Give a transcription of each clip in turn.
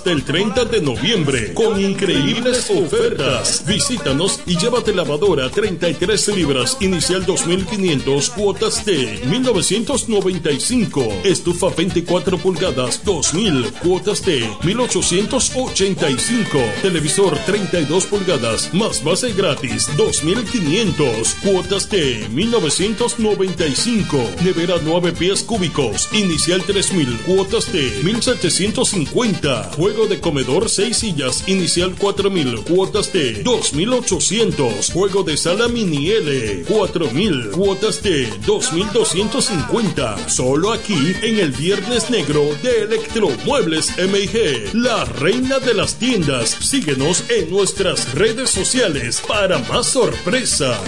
hasta el 30 de noviembre con increíbles ofertas. Visítanos y llévate lavadora 33 libras inicial 2500 cuotas de 1995. Estufa 24 pulgadas 2000 cuotas de 1885. Televisor 32 pulgadas más base gratis 2500 cuotas de 1995. Nevera 9 pies cúbicos inicial 3000 cuotas de 1750. Juego de comedor 6 sillas inicial 4000 cuotas de 2800. Juego de sala mini L 4000 cuotas de 2250. Solo aquí en el Viernes Negro de Electromuebles MIG, la reina de las tiendas. Síguenos en nuestras redes sociales para más sorpresa.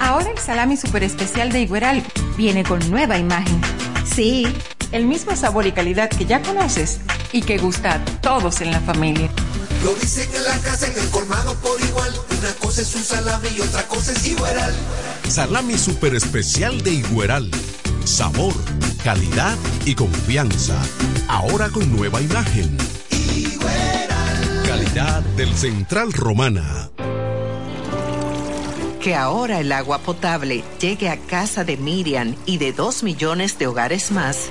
Ahora el salami super especial de Igueral viene con nueva imagen. Sí, el mismo sabor y calidad que ya conoces y que gusta a todos en la familia. Lo dicen en la casa, en el colmado por igual. Una cosa es un salami y otra cosa es Igueral. Salami super especial de Igueral. Sabor, calidad y confianza. Ahora con nueva imagen. Igueral. Calidad del Central Romana. Que ahora el agua potable llegue a casa de Miriam y de dos millones de hogares más,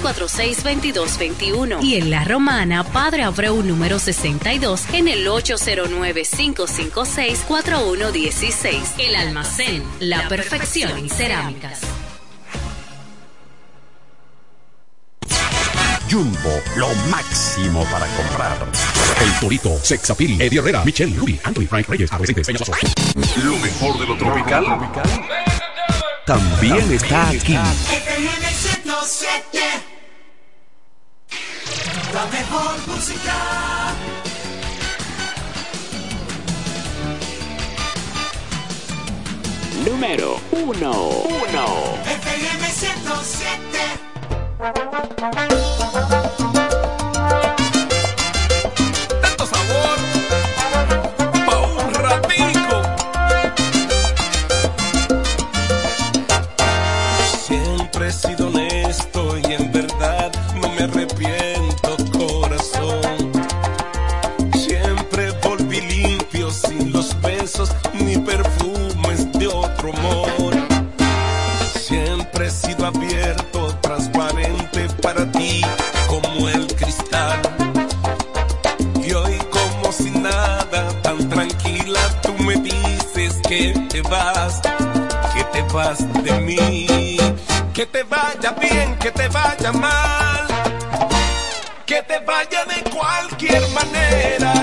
246-2221. Y en La Romana, Padre Abreu número 62 en el 809-556-4116. El almacén, la perfección en cerámicas. Jumbo, lo máximo para comprar. El Torito, Sexapil, Eddie Herrera, Michelle, Ruby, Anthony, Frank Reyes, Adolescentes, Peñasoso. Lo mejor de lo tropical. También está aquí. FM 107. La mejor música. Número 1. 1. FM 107. Abierto, transparente para ti como el cristal. Y hoy como si nada, tan tranquila, tú me dices que te vas, que te vas de mí. Que te vaya bien, que te vaya mal. Que te vaya de cualquier manera.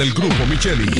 Del grupo Micheli.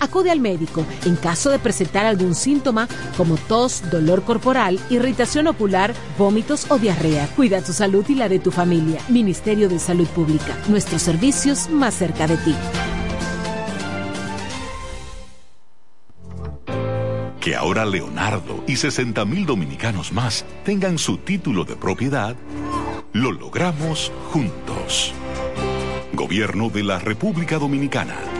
Acude al médico en caso de presentar algún síntoma como tos, dolor corporal, irritación ocular, vómitos o diarrea. Cuida tu salud y la de tu familia. Ministerio de Salud Pública. Nuestros servicios más cerca de ti. Que ahora Leonardo y 60 mil dominicanos más tengan su título de propiedad, lo logramos juntos. Gobierno de la República Dominicana.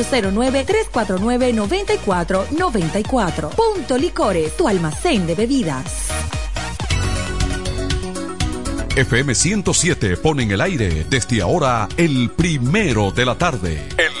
809-349-9494. Punto Licores, tu almacén de bebidas. FM 107 pone en el aire desde ahora el primero de la tarde. El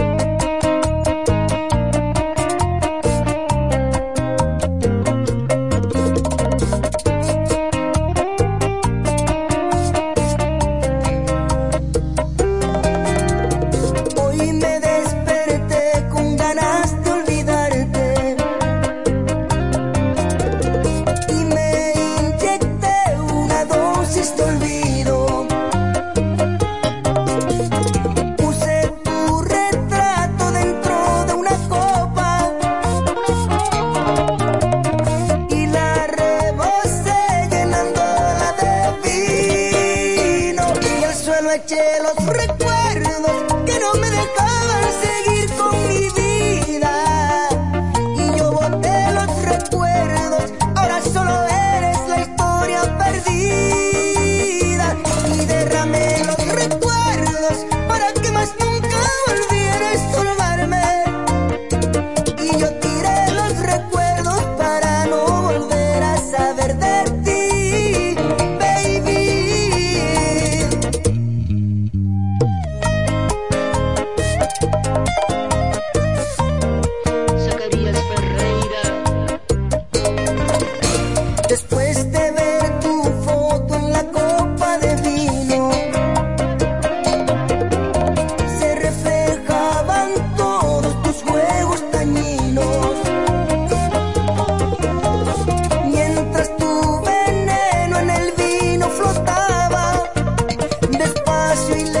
straight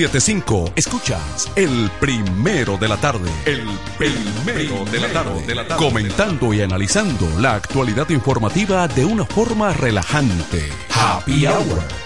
1075. Escuchas el primero de la tarde. El primero de la tarde. De la tarde comentando y analizando la actualidad informativa de una forma relajante. Happy Hour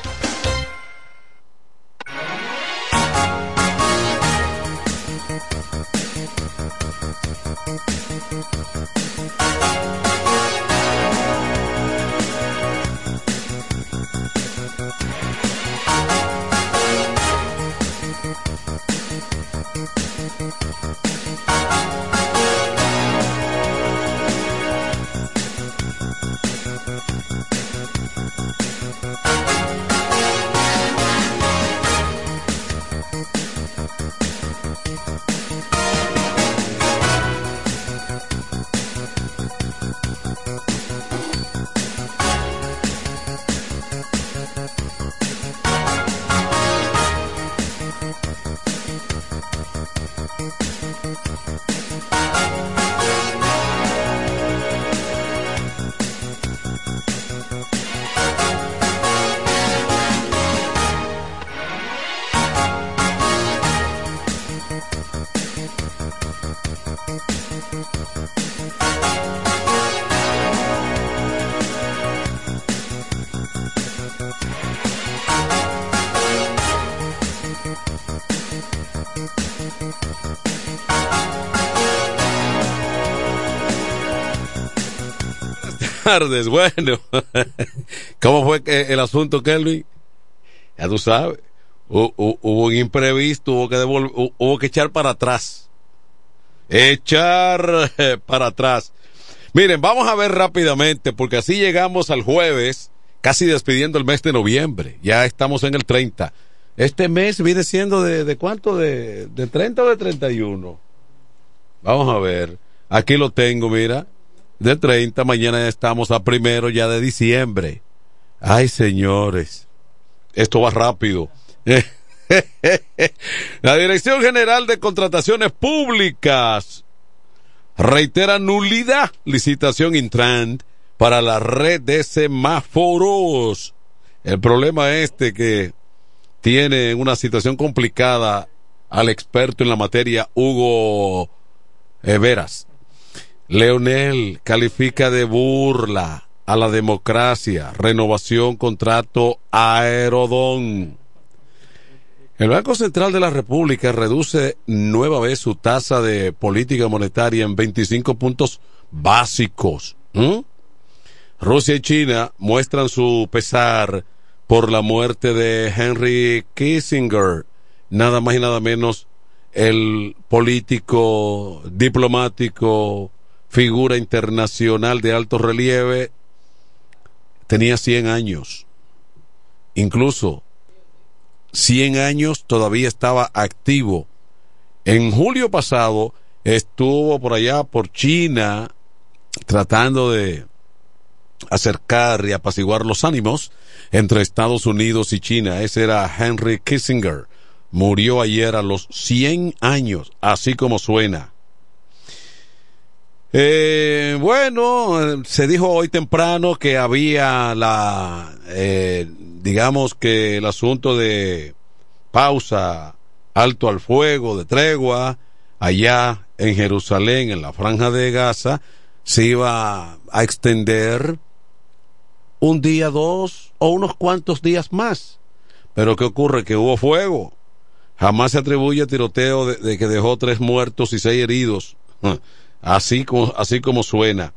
tardes. Bueno, ¿cómo fue el asunto, Kelvin? Ya tú sabes. Hu- hu- Hubo un imprevisto, hubo que devol- hu- hubo que echar para atrás. Echar eh, para atrás. Miren, vamos a ver rápidamente, porque así llegamos al jueves, casi despidiendo el mes de noviembre. Ya estamos en el 30. Este mes viene siendo de, cuánto? De 30 o de 31. Vamos a ver. Aquí lo tengo, mira. De 30, mañana ya estamos a primero ya de diciembre. Ay, señores. Esto va rápido. La Dirección General de Contrataciones Públicas reitera nulidad licitación Intrant para la red de semáforos. El problema este que tiene una situación complicada al experto en la materia Hugo Veras. Leonel califica de burla a la democracia, renovación, contrato Aerodón. El Banco Central de la República reduce nueva vez su tasa de política monetaria en 25 puntos básicos. Rusia y China muestran su pesar por la muerte de Henry Kissinger, nada más y nada menos el político, diplomático, figura internacional de alto relieve, tenía 100 años. Incluso 100 años todavía estaba activo. En julio pasado estuvo por allá, por China, tratando de acercar y apaciguar los ánimos entre Estados Unidos y China. Ese era Henry Kissinger. Murió ayer a los 100 años, así como suena. Eh, bueno, se dijo hoy temprano que había la, eh, digamos que el asunto de pausa, alto al fuego, de tregua, allá en Jerusalén, en la franja de Gaza, se iba a extender un día, dos o unos cuantos días más. Pero ¿qué ocurre? Que hubo fuego. Jamás se atribuye tiroteo de que dejó tres muertos y seis heridos. Así como, así como suena.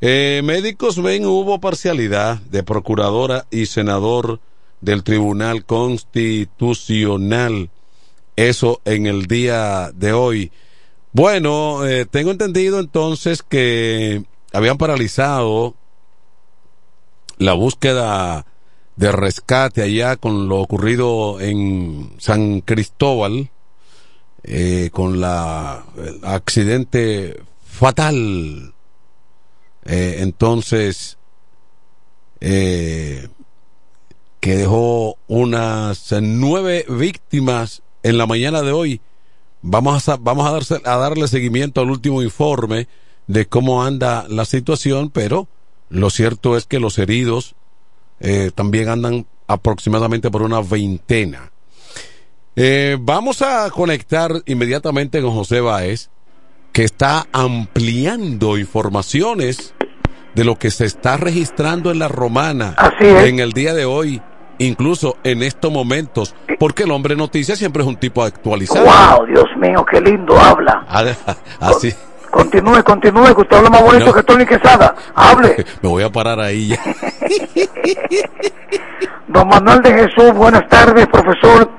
Eh, médicos ven hubo parcialidad de procuradora y senador del Tribunal Constitucional. Eso en el día de hoy. Bueno, eh, tengo entendido entonces que habían paralizado la búsqueda de rescate allá con lo ocurrido en San Cristóbal, eh, con la el accidente fatal. Eh, entonces, eh, que dejó unas nueve víctimas en la mañana de hoy. Vamos a, vamos a, darse, a darle seguimiento al último informe de cómo anda la situación, pero lo cierto es que los heridos eh, también andan aproximadamente por una veintena. Eh, vamos a conectar inmediatamente con José Báez, que está ampliando informaciones de lo que se está registrando en la romana en el día de hoy, incluso en estos momentos, porque el hombre noticia siempre es un tipo actualizado. ¡Wow! Dios mío, qué lindo habla. Así. Continúe, continúe, que usted habla más bonito No. que Tony Quesada. Hable. Me voy a parar ahí ya. Don Manuel de Jesús, buenas tardes, profesor.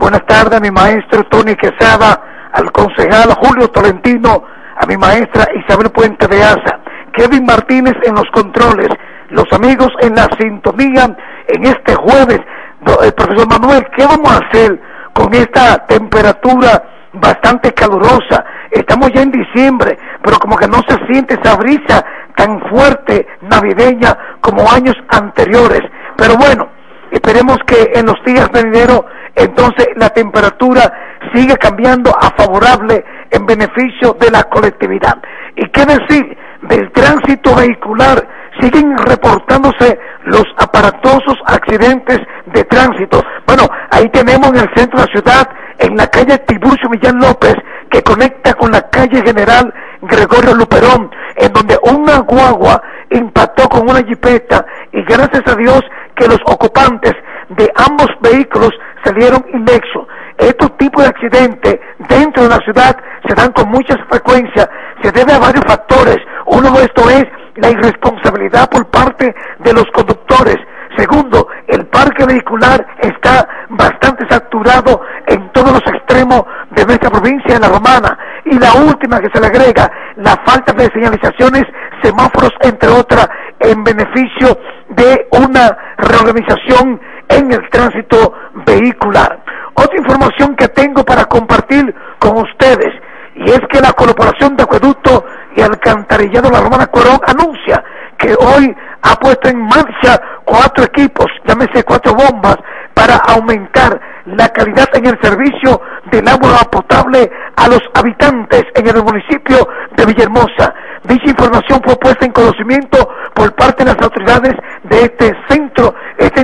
Buenas tardes a mi maestro Tony Quesada, al concejal Julio Tolentino, a mi maestra Isabel Puente de Asa, Kevin Martínez en los controles, los amigos en la sintonía en este jueves. Eh, profesor Manuel, ¿qué vamos a hacer con esta temperatura bastante calurosa? Estamos ya en diciembre, pero como que no se siente esa brisa tan fuerte navideña como años anteriores. Pero bueno, esperemos que en los días venideros entonces la temperatura siga cambiando a favorable en beneficio de la colectividad. ¿Y qué decir del tránsito vehicular? Siguen reportándose los aparatosos accidentes de tránsito. Bueno, ahí tenemos en el centro de la ciudad, en la calle Tiburcio Millán López, que conecta con la calle General Gregorio Luperón, en donde una guagua impactó con una jipeta y gracias a Dios que los ocupantes de ambos vehículos salieron ilesos. Estos tipos de accidentes dentro de la ciudad se dan con mucha frecuencia, se debe a varios factores. Uno de estos es la irresponsabilidad por parte de los conductores. Segundo, el parque vehicular está bastante saturado en todos los extremos de nuestra provincia de La Romana. Y la última que se le agrega, la falta de señalizaciones, semáforos, entre otras, en beneficio de una reorganización en el tránsito vehicular. Otra información que tengo para compartir con ustedes, y es que la Corporación de Acueducto y Alcantarillado La Romana Corón anuncia que hoy ha puesto en marcha cuatro equipos, llámese cuatro bombas, para aumentar la calidad en el servicio del agua potable a los habitantes en el municipio de Villahermosa. Dicha información fue puesta en conocimiento por parte de las autoridades de este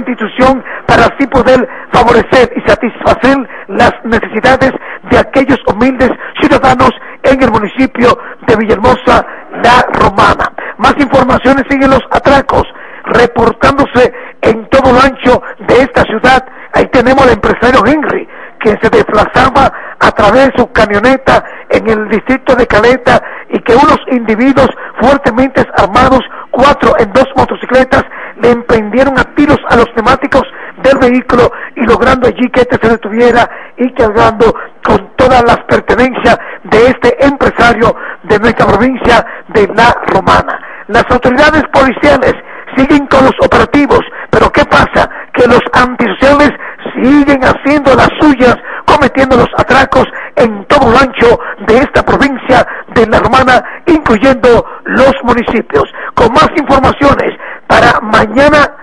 institución, para así poder favorecer y satisfacer las necesidades de aquellos humildes ciudadanos en el municipio de Villahermosa, la Romana. Más informaciones siguen los atracos reportándose en todo lo ancho de esta ciudad. Ahí tenemos al empresario Henry, que se desplazaba a través de su camioneta en el distrito de Caleta y que unos individuos fuertemente armados, cuatro en dos motocicletas, le emprendieron a tiros a los temáticos del vehículo y logrando allí que este se detuviera y cargando con todas las pertenencias de este empresario de nuestra provincia de La Romana. Las autoridades policiales siguen con los operativos, pero ¿qué pasa? Que los antisociales siguen haciendo las suyas, cometiendo los atracos en todo el ancho de esta provincia de La Romana, incluyendo los municipios. Con más informaciones para mañana,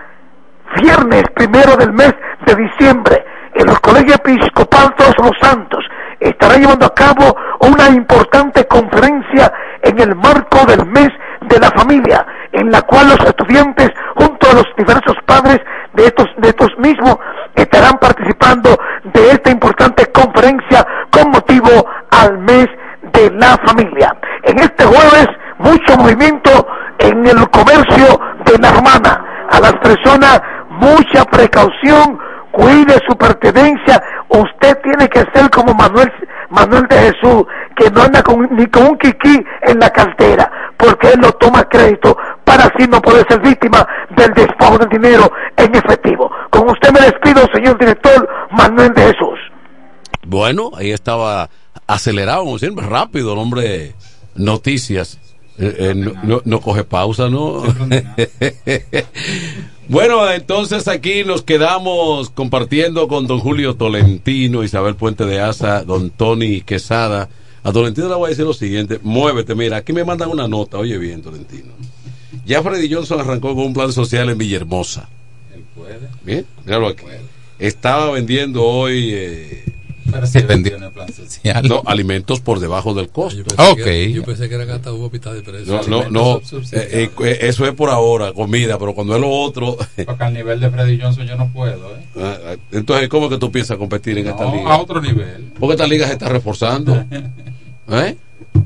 viernes primero del mes de diciembre, en los colegios episcopal Todos los Santos, estará llevando a cabo una importante conferencia en el marco del mes de la familia, en la cual los estudiantes, junto a los diversos padres de estos, de estos mismos, estarán participando de esta importante conferencia con motivo al mes de la familia. En este jueves, mucho movimiento en el comercio de la romana. A las personas, mucha precaución, cuide su pertenencia. Usted tiene que ser como Manuel, Manuel de Jesús, que no anda con, ni con un kiki en la cartera, porque él lo toma crédito para así no poder ser víctima del despojo del dinero en efectivo. Con usted me despido, señor director Manuel de Jesús. Bueno, ahí estaba acelerado, como siempre, rápido el hombre. Noticias. Eh, eh, no, no- no coge pausa, ¿no? bueno, entonces aquí nos quedamos compartiendo con don Julio Tolentino, Isabel Puente de Asa, don Tony Quesada. A Tolentino le voy a decir lo siguiente, muévete, mira, aquí me mandan una nota, oye bien, Tolentino. Ya Freddy Johnson arrancó con un plan social en Villahermosa. Bien, míralo aquí. Estaba vendiendo hoy... eh, Vendió en el plan social. no, alimentos por debajo del costo. Ok. Yo pensé que era gata uva pitada de precio. No, no, no. eh, eh, eso es por ahora, comida, pero cuando es lo otro. Porque al nivel de Freddy Johnson yo no puedo, ¿eh? Ah, ah, Entonces, ¿cómo que tú piensas competir en esta No, liga? a otro nivel. Porque esta liga se está reforzando. ¿Eh?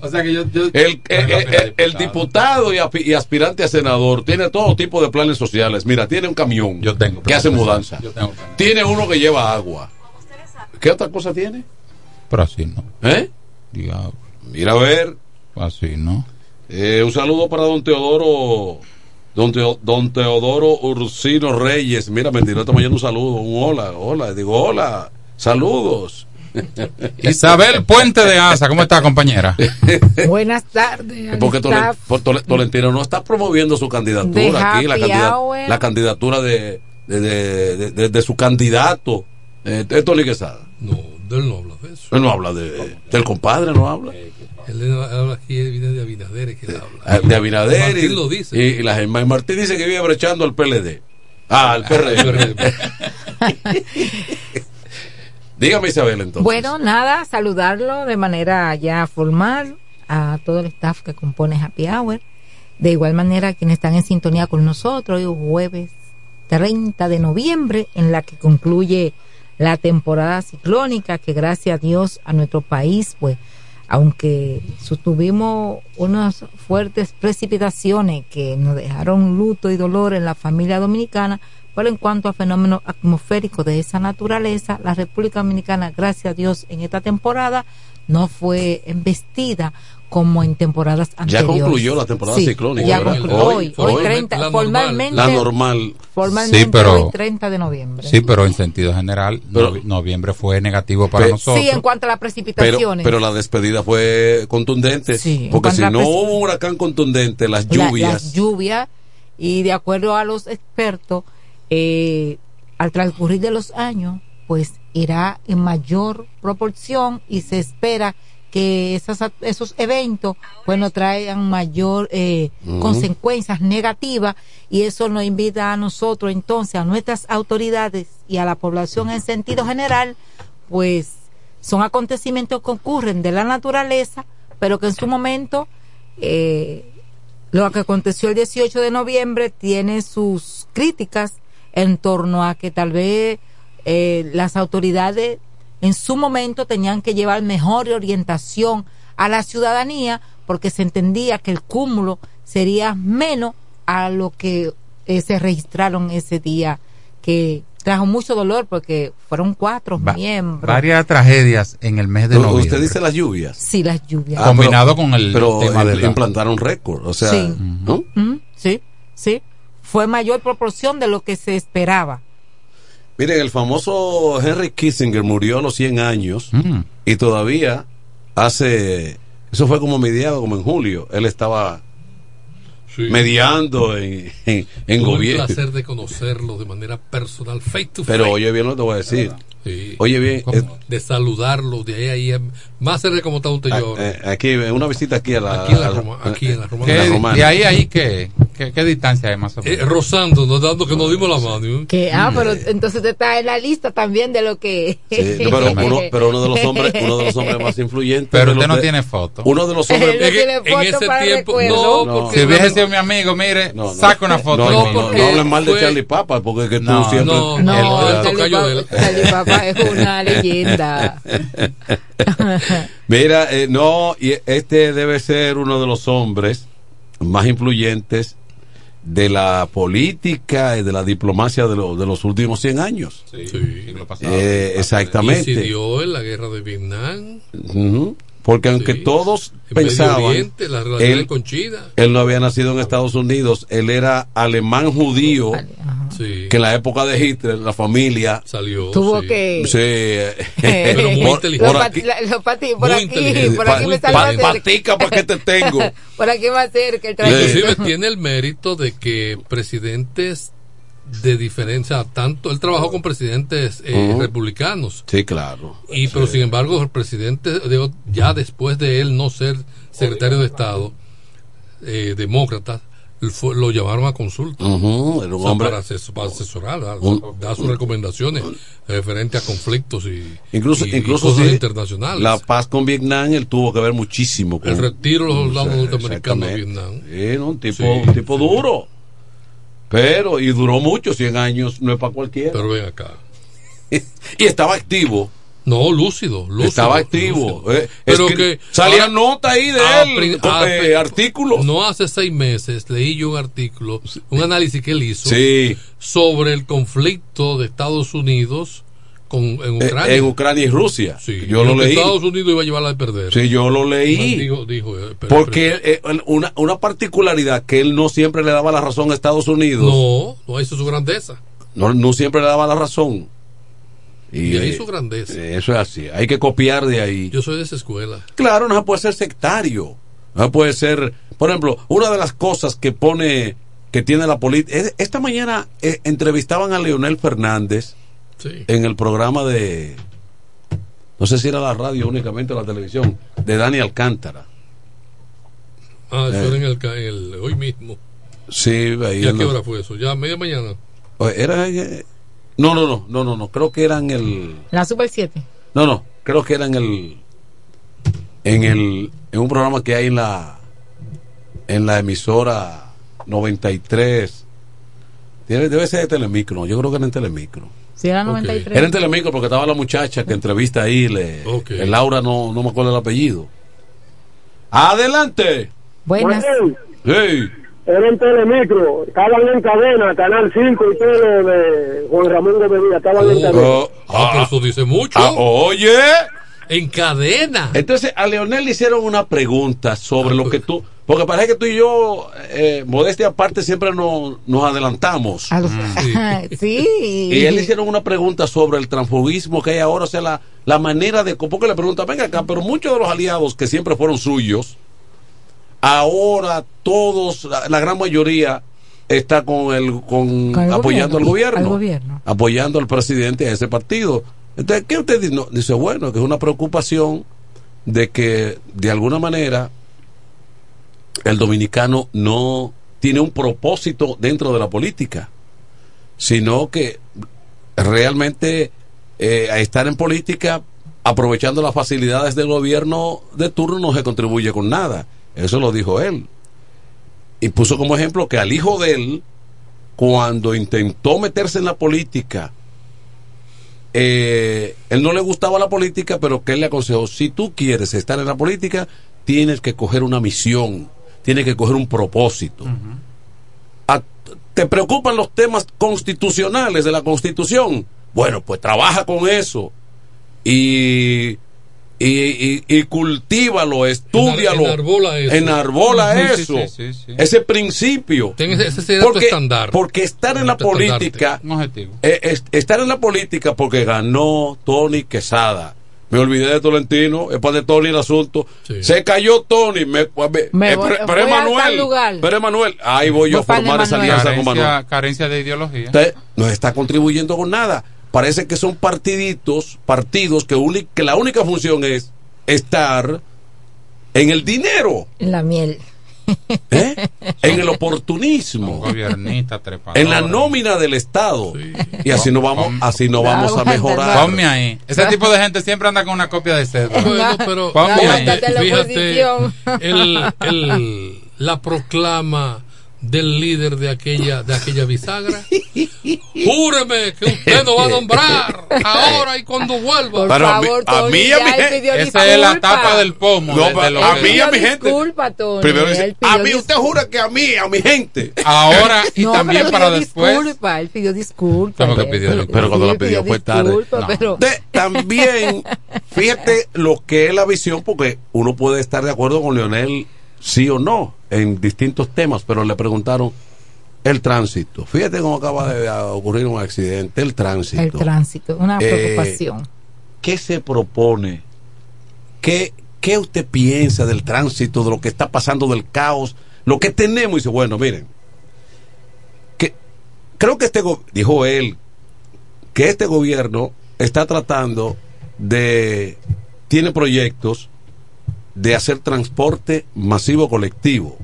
O sea que yo. yo El, el- el- el diputado y, aspirante a senador tiene todo tipo de planes sociales. Mira, tiene un camión que hace mudanza. Yo tengo Tiene uno que lleva agua. ¿Qué otra cosa tiene? Pero así no. ¿Eh? Diablo. Mira a ver. Así no. Eh, un saludo para don Teodoro. Don, Teo- don Teodoro Ursino Reyes. Mira, me tiró esta mañana un saludo. Un hola, hola. Digo, hola. Saludos. Isabel Puente de Asa, ¿cómo está, compañera? Buenas tardes. Porque Tolentino no está promoviendo su candidatura aquí, la, la candidatura de, de, de- de- de- de su candidato, eh, Tony Quesada. No, él no habla de eso. Él no habla de, del compadre, no habla. Él habla aquí viene de Abinader, que él habla. De Abinader. Martín y, lo dice. Y, y la Germán Martín dice que vive brechando al PLD. Ah, al PRD. Dígame, Isabel, entonces. Bueno, nada, saludarlo de manera ya formal a todo el staff que compone Happy Hour. De igual manera, quienes están en sintonía con nosotros, hoy jueves 30 de noviembre, en la que concluye la temporada ciclónica, que gracias a Dios a nuestro país, pues, aunque tuvimos unas fuertes precipitaciones que nos dejaron luto y dolor en la familia dominicana, pero en cuanto a fenómenos atmosféricos de esa naturaleza, la República Dominicana, gracias a Dios, en esta temporada no fue embestida como en temporadas Ya anteriores. concluyó la temporada Sí, ciclónica. ya ¿verdad? concluyó. Hoy, hoy 30, formalmente, La normal. formalmente Sí, pero- hoy 30 de noviembre. Sí, pero en sentido general, novi- noviembre fue negativo para nosotros. Sí, en cuanto a las Pero, precipitaciones. pero la despedida fue contundente. Sí, porque si no hubo un huracán contundente, las La- lluvias. las lluvias y de acuerdo a los expertos eh, al transcurrir de los años pues irá en mayor proporción y se espera que esas, esos eventos nos traigan mayor eh, consecuencias negativas y eso nos invita a nosotros entonces a nuestras autoridades y a la población en sentido general pues son acontecimientos que ocurren de la naturaleza pero que en su momento eh, lo que aconteció el 18 de noviembre tiene sus críticas en torno a que tal vez eh, las autoridades en su momento tenían que llevar mejor orientación a la ciudadanía porque se entendía que el cúmulo sería menos a lo que eh, se registraron ese día que trajo mucho dolor porque fueron cuatro Va- miembros Varias tragedias en el mes de No, noviembre. Usted dice las lluvias. sí las lluvias Ah, Combinado con el pero tema im- de la- implantaron récord. O sea, Sí. ¿no? Sí sí fue mayor proporción de lo que se esperaba Miren, el famoso Henry Kissinger murió a los 100 años y todavía hace. Eso fue como mediado, como en julio. Él estaba mediando en, en, en gobierno. el placer de conocerlo de manera personal, face to Pero face. oye bien lo que te voy a decir. Sí. Oye bien, eh, de saludarlo, de ahí a ahí, em, más cerca como está usted yo. eh, aquí, una visita aquí a la. Aquí en la Roma- aquí en la Romana. ¿Qué- La Romana. ¿De ahí ahí qué, qué, qué distancia hay más o Eh, menos? rozando, nos dando que nos dimos la mano. ¿eh? que ah pero entonces usted está en la lista también de lo que Sí, no, pero, uno, pero uno de los hombres, uno de los hombres más influyentes. Pero usted no de- tiene foto. Uno de los hombres. No tiene foto para recuerdo. No, si hubiese sido mi amigo, mire, saca una foto. No, no, no, no hablen mal de Charlie Papa, porque es que tú No, siempre. no, no Charlie Papa, Charlie Papa es una leyenda Mira, eh, no, y este debe ser uno de los hombres más influyentes de la política y de la diplomacia de, lo- de los últimos 100 años. Eh, exactamente. Incidió en la guerra de Vietnam, Ujú. Porque aunque todos en Medio pensaban, Oriente, las relaciones él, con China. él no había nacido en Estados Unidos, él era alemán judío, Sí. que en la época de Hitler la familia salió. tuvo que Sí, Pero muy por, inteligente. por aquí, la- los pati- por Muy aquí inteligente. por aquí me sale más cerca. patica para que te tengo. por aquí más cerca el Inclusive tiene el mérito de que presidentes de diferencia, tanto él trabajó con presidentes eh, republicanos Sí, claro. y pero sin embargo el presidente de- ya después de él no ser secretario de Estado eh, demócrata fue- lo llamaron a consulta era un O sea, hombre- para, ases- para asesorar dar sus recomendaciones referente a conflictos y, Incluso, y- y incluso cosas sí, internacionales la paz con Vietnam, él tuvo que ver muchísimo con el retiro de los soldados norteamericanos de. Vietnam Sí, ¿no? un tipo, Sí, un tipo duro. Pero, y duró mucho, 100 años, no es para cualquiera. pero ven acá y estaba activo. No, lúcido, lúcido. Estaba activo. lúcido. Eh, Pero es que salía ahora- nota ahí de él, eh, artículos. No hace seis meses leí yo un artículo, un análisis que él hizo Sí. sobre el conflicto de Estados Unidos con, en Eh, Ucrania. en Ucrania y Rusia. Sí, yo y lo leí. Estados Unidos iba a llevarla a perder. Sí, yo lo leí. Dijo, dijo, eh, pero- Porque eh, una, una particularidad que él no siempre le daba la razón a Estados Unidos. no, no hizo su grandeza. No, no siempre le daba la razón. Y ahí eh, su grandeza. Eso es así. Hay que copiar de ahí. Yo soy de esa escuela. Claro, no se puede ser sectario. No se puede ser. Por ejemplo, una de las cosas que pone. que tiene la política. Esta mañana eh, entrevistaban a Leonel Fernández Sí. en el programa de. No sé si era la radio únicamente o la televisión. De Dani Alcántara. Ah, eso Eh. era en el, ca- en el- hoy mismo. Sí, ahí. ¿Y a qué hora fue eso? Ya a media mañana. Era. eh, no, no, no, no, no, no. Creo que era en el. la Super 7 No, no, creo que era en el en el en un programa que hay en la en la emisora 93 debe, debe ser de Telemicro, no, yo creo que era en Telemicro. Si era 93 Era en Telemicro porque estaba la muchacha que entrevista ahí, le, el Laura no, no me acuerdo el apellido. Adelante. Buenas. Hey. Era en Telemicro, estaban en cadena, Canal 5 y todo de Juan Ramón de Medina, estaban en cadena. Oh, Ah, pero eso dice mucho. ah, oye, En cadena. Entonces a Leonel le hicieron una pregunta sobre lo que tú, porque parece que tú y yo, eh, modestia aparte, siempre nos, nos adelantamos. Algo- sí. Y él le hicieron una pregunta sobre el transfugismo que hay ahora, o sea, la, la manera de... Porque le pregunta, venga acá, pero muchos de los aliados que siempre fueron suyos, ahora todos, la, la gran mayoría está con el, con, Con el apoyando al gobierno, Al gobierno. apoyando al presidente de ese partido. Entonces, ¿qué usted dice? No, dice, bueno, que es una preocupación de que de alguna manera el dominicano no tiene un propósito dentro de la política, sino que realmente eh, a estar en política aprovechando las facilidades del gobierno de turno no se contribuye con nada. Eso lo dijo él. Y puso como ejemplo que al hijo de él, cuando intentó meterse en la política, eh, él no le gustaba la política, pero que él le aconsejó, si tú quieres estar en la política, tienes que coger una misión, tienes que coger un propósito. A- ¿Te preocupan los temas constitucionales de la constitución? Bueno, pues trabaja con eso y, y, y, y cultívalo, estúdialo, enarbola eso. enarbola eso, sí, sí, sí. ese principio. Ese- porque, porque estar en la política, Un objetivo. eh, es- estar en la política porque ganó Tony Quesada. Me olvidé de Tolentino, es para de Tony el asunto. Se cayó Tony, me, me- Me eh, voy- pero, Emanuel, lugar. pero Emanuel, ahí voy yo a Voy formar esa alianza con Manuel. Carencia, carencia de ideología. Usted no está contribuyendo con nada. Parece que son partiditos, partidos que, uni- que la única función es estar en el dinero, En la miel. En el oportunismo, en la nómina del Estado. Y así no vamos, así no vamos a mejorar. Ponme ahí. Ese tipo de gente siempre anda con una copia de cédula. Bueno, pero Ponme ahí. Aguántate la fíjate oposición. el, el- la proclama del líder de aquella de aquella bisagra. Júreme que usted no va a nombrar ahora y cuando vuelva. Pero a mí- a mí y a mi gente- Esa es la tapa del pomo. No, de- lo a mí y a mi gente. Disculpa, Tony. Primero dice, a mí usted jura que a mí, a mi gente. Ahora y No, también pero para después. Disculpa, él pidió disculpa. Pero, pero- pero cuando la pidió fue tarde. disculpa, No. pero- De- también, fíjate lo que es la visión, porque uno puede estar de acuerdo con Leonel, sí o no, en distintos temas, pero le preguntaron el tránsito. Fíjate cómo acaba de ocurrir un accidente, el tránsito. El tránsito, una Eh, preocupación. ¿Qué se propone? ¿Qué, ¿Qué usted piensa del tránsito, de lo que está pasando, del caos, lo que tenemos? Y dice, bueno, miren, que creo que este, dijo él, que este gobierno está tratando de, tiene proyectos de hacer transporte masivo colectivo,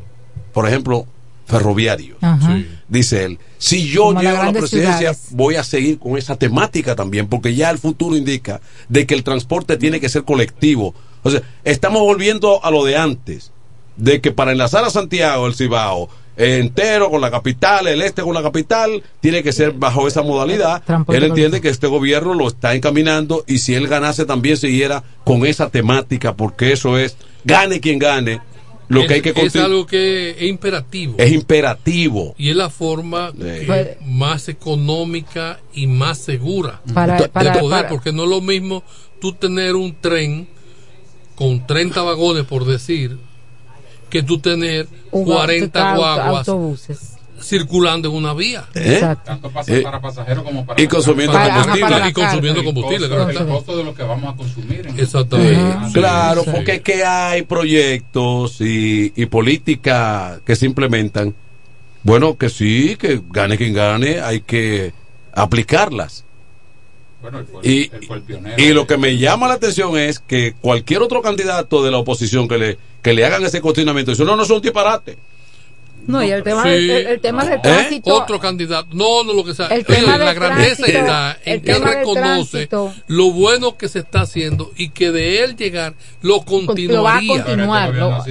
por ejemplo, ferroviario. Ajá. Dice él, si yo Como llego a la presidencia, ciudades. voy a seguir con esa temática también, porque ya el futuro indica de que el transporte tiene que ser colectivo. O sea, estamos volviendo a lo de antes, de que para enlazar a Santiago, el Cibao, entero con la capital, el este con la capital, tiene que ser bajo esa modalidad. Él entiende que este gobierno lo está encaminando y si él ganase también siguiera con esa temática, porque eso es, gane quien gane, lo es, que hay que es algo que es imperativo. Es imperativo. y es la forma que más económica y más segura Para- de para- poder, para- porque no es lo mismo tú tener un tren con 30 vagones, por decir, que tú tener Un 40 auto- guaguas autobuses. circulando en una vía. ¿Eh? Tanto pasa Eh, para pasajeros como para y consumiendo para- combustible. para Y consumiendo combustible, El claro. costo, el costo de lo que vamos a consumir. en- Exactamente. Sí, Claro, sí. porque es que hay proyectos y, y políticas que se implementan. Bueno, que sí, que gane quien gane, hay que aplicarlas. Bueno, él fue, Y, él fue el pionero. y lo que me llama la atención es que cualquier otro candidato de la oposición que le, que le hagan ese cuestionamiento, dice, no, no son disparate. No, y el tema, Sí. el, el tema del ¿Eh? Otro candidato. No, no, lo que sea. El Oye, tema la grandeza tránsito, está en el que reconoce lo bueno que se está haciendo y que de él llegar lo continuaría. continuar, lo-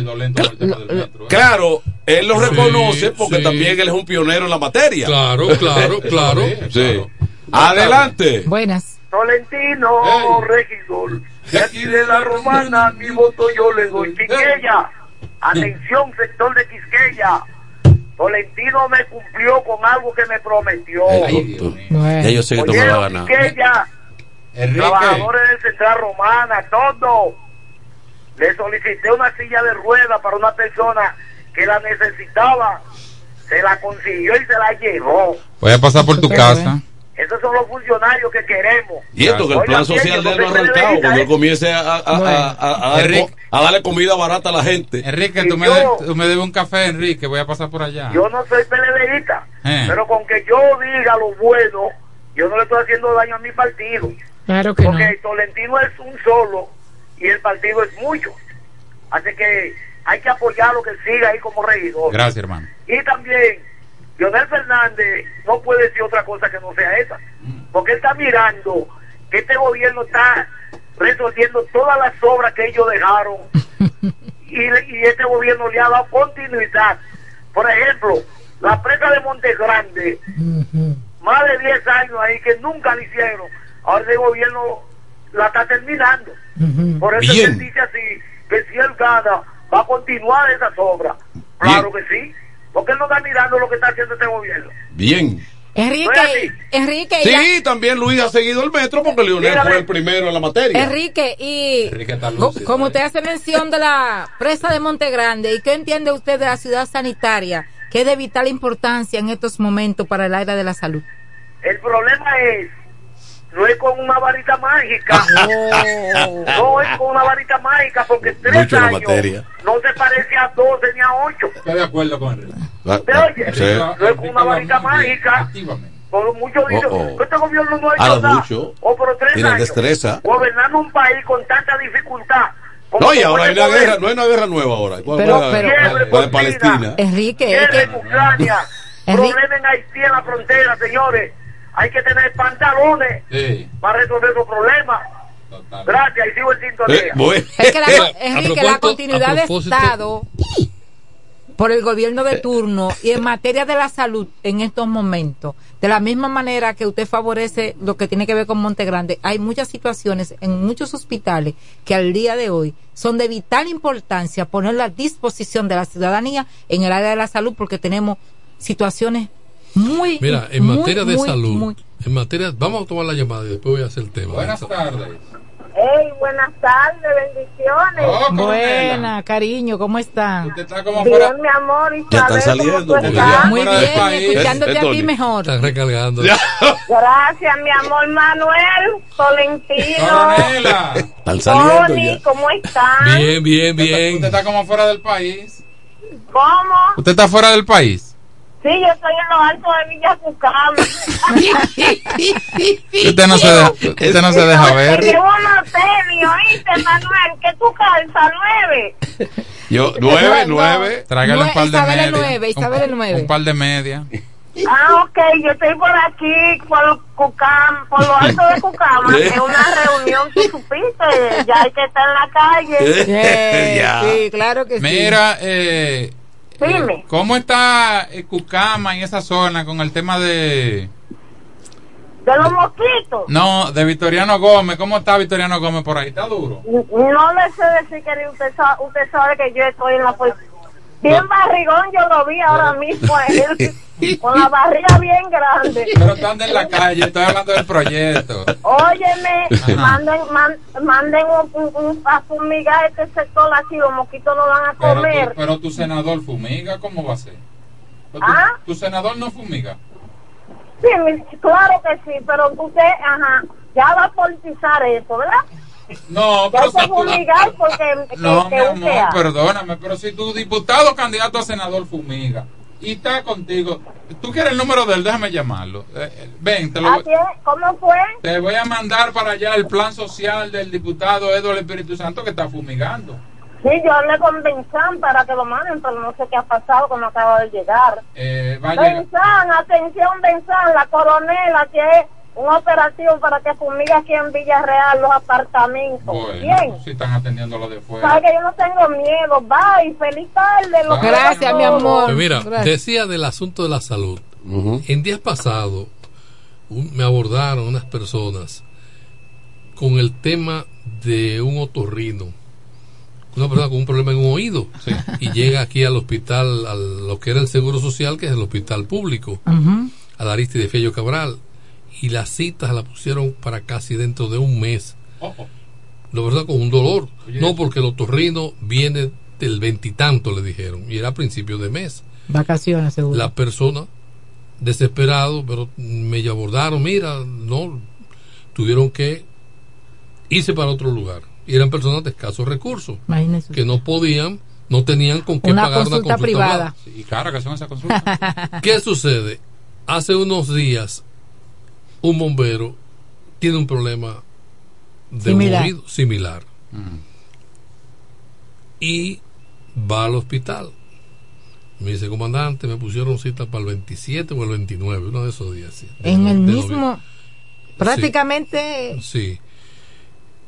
Claro, él lo Sí, reconoce porque sí. también él es un pionero en la materia. Claro, claro, claro. Sí. Adelante. Buenas. Tolentino Regidor, de aquí de la Romana, mi voto yo le doy. Quisqueya, atención sector de Quisqueya. Tolentino me cumplió con algo que me prometió. Ya yo sé que tú me vas a ganar. Quisqueya, trabajadores de Central Romana, todo. Le solicité una silla de ruedas para una persona que la necesitaba. Se la consiguió y se la llevó. Voy a pasar por tu casa. Esos son los funcionarios que queremos. Y esto que el plan social de él no ha arrancado cuando él comience a, a- a- a- a- a dar Enrique. co- a darle comida barata a la gente. Enrique, tú me, yo- de- tú me debes un café, Enrique. Voy a pasar por allá. Yo no soy PLDista, Eh. pero con que yo diga lo bueno, yo no le estoy haciendo daño a mi partido. Claro que Porque Tolentino es un solo y el partido es mucho. Así que hay que apoyarlo que siga ahí como regidor. Gracias, hermano. Y también, Leonel Fernández no puede decir otra cosa que no sea esa. Porque él está mirando que este gobierno está resolviendo todas las obras que ellos dejaron. y, y este gobierno le ha dado continuidad. Por ejemplo, la presa de Monte Grande, más de 10 años ahí que nunca la hicieron. Ahora el gobierno la está terminando. Por eso Bien. él dice así, que si él gana, va a continuar esas obras. Claro que sí, porque él no está mirando lo que está haciendo este gobierno. Bien. Enrique, Enrique, y la- Sí, también Luis ha seguido el metro porque Leonel fue el primero en la materia. Enrique, y Enrique está co- lúcido, como usted hace mención de la presa de Monte Grande, ¿y qué entiende usted de la ciudad sanitaria? que es de vital importancia en estos momentos para el área de la salud? El problema es, no es con una varita mágica. No es con una varita mágica, porque tres Mucho años materia. no se parece a 12 ni a 8. Estoy de acuerdo con. ¿Te oye? Sí. No es con una varita mágica. Por mucho dicho, Oh, oh. este gobierno no ha hecho Ahora nada. mucho. O por tres años. destreza. Gobernando un país con tanta dificultad. No, y ahora hay una guerra, no hay una guerra nueva ahora. ¿Cuál Pero- la- pero- la- la de Palestina? Enrique, es que- en Ucrania. Enrique- Problema en Haití en la frontera, señores. Hay que tener pantalones Sí. para resolver esos problemas. Gracias, y sigo en sintonía. Eh, bueno. Es que la, Enrique, la continuidad de Estado por el gobierno de turno y en materia de la salud en estos momentos, de la misma manera que usted favorece lo que tiene que ver con Monte Grande, hay muchas situaciones en muchos hospitales que al día de hoy son de vital importancia ponerlo a disposición de la ciudadanía en el área de la salud porque tenemos situaciones muy Mira, en muy, materia de muy, salud, muy- en materia, vamos a tomar la llamada y después voy a hacer el tema. Buenas tardes. Hey, buenas tardes, bendiciones. Oh, Buena, cariño, ¿cómo está? Usted está como Bien, fuera. mi amor, Isabel, Ya están ¿cómo saliendo, ya- Muy bien, escuchándote Eh, a ti Tony. Están mejor. recargando. Gracias, mi amor Manuel, Tolentino. Están saliendo Tony, ya. ¿cómo están? Bien, bien, Usted bien. está como fuera del país. ¿Cómo? Usted está fuera del país. Sí, yo estoy en lo alto de Villa Cucama. Usted no se deja, usted no se deja Te ver. llevo unos tenis, ¿oíste, Manuel? ¿Qué tú calzas? ¿Nueve? Yo, nueve, nueve. Tráigale un par de Isabel el medias. nueve, Isabel nueve. Un par de medias. Ah, ok, yo estoy por aquí, por Cucam, por lo alto de Cucama, ¿Eh? es una reunión, tú supiste, ya hay que estar en la calle. Eh, Ya. Sí, claro que sí. Mira, eh, Dime. ¿cómo está eh, Cucama en esa zona con el tema de... De los mosquitos. No, de Victoriano Gómez. ¿Cómo está Victoriano Gómez por ahí? ¿Está duro? No le sé decir, querido, usted sabe, usted sabe que yo estoy en la policía. Bien barrigón, yo lo vi ahora mismo a él, con la barriga bien grande. Pero están en la calle, estoy hablando del proyecto. Óyeme, Ajá. manden, man- manden un, un, un- a fumigar este sector así, los mosquitos no van a Pero comer. tu, pero tu senador fumiga, ¿cómo va a ser? Pero tu, ¿Ah? tu senador no fumiga. Sí, claro que sí, pero usted, ajá, ya va a politizar eso, ¿verdad? No, pero si tú- fumigar porque que, No, que mi amor, perdóname, pero si tu diputado candidato a senador fumiga y está contigo, tú quieres el número de él, déjame llamarlo. Eh, eh, ven, te lo voy, ¿Cómo fue? te voy a mandar para allá el plan social del diputado Eduardo Espíritu Santo que está fumigando. Sí, yo hablé con Benzán para que lo manden, pero no sé qué ha pasado, como acaba de llegar. Eh, llegar. Benzán, atención Benzán, la coronela que es un operativo para que fumigue aquí en Villarreal los apartamentos. Bueno, Bien. si están atendiendo lo de fuera. Sabe que yo no tengo miedo. Bye, feliz tarde. lo quiero Gracias, mi amor. Pues mira, Gracias. decía del asunto de la salud. En días pasados un- me abordaron unas personas con el tema de un otorrino. Una persona con un problema en un oído. Y llega aquí al hospital, a lo que era el Seguro Social, que es el hospital público, Ujú. al Aristide Fello Cabral. Y las citas la pusieron para casi dentro de un mes. La verdad, con un dolor. no, porque el otorrino viene del veintitanto, le dijeron, y era a principios de mes. Vacaciones, seguro. La persona, desesperado, pero me abordaron, mira, no, tuvieron que irse para otro lugar. Y eran personas de escasos recursos, Imagínese. que no podían, no tenían con qué Una pagar consulta una consulta privada. Y cara que son esas consultas. ¿Qué sucede? Hace unos días, un bombero tiene un problema de Similar. oído similar y va al hospital. Me dice, comandante, me pusieron cita para el 27 o el 29, uno de esos días. sí, de En no- el de mismo, prácticamente, Sí.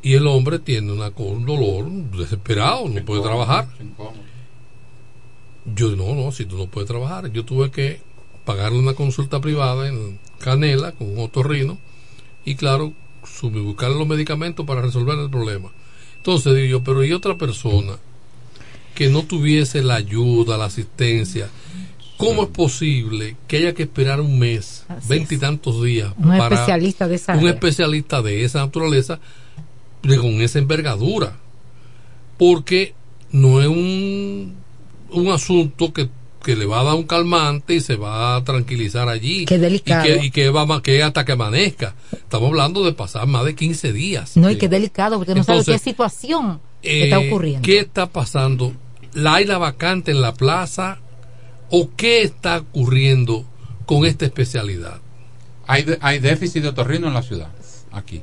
Y el hombre tiene una, un dolor desesperado, no puede trabajar. Yo no, no, si tú no puedes trabajar. Yo tuve que pagarle una consulta privada en Canela con un otorrino y claro, buscarle los medicamentos para resolver el problema. Entonces digo yo, pero ¿y otra persona que no tuviese la ayuda, la asistencia? ¿Cómo es posible que haya que esperar un mes, veintitantos días un para especialista de esa un área. especialista de esa naturaleza de- con esa envergadura porque no es un, un asunto que, que le va a dar un calmante y se va a tranquilizar allí Qué delicado. y que, y que va que hasta que amanezca estamos hablando de pasar más de 15 días no, y qué delicado, porque no sabe qué situación Eh, está ocurriendo. ¿Qué está pasando? ¿La hay la vacante en la plaza? ¿O qué está ocurriendo con esta especialidad? Hay, de- hay déficit de otorrino en la ciudad, aquí.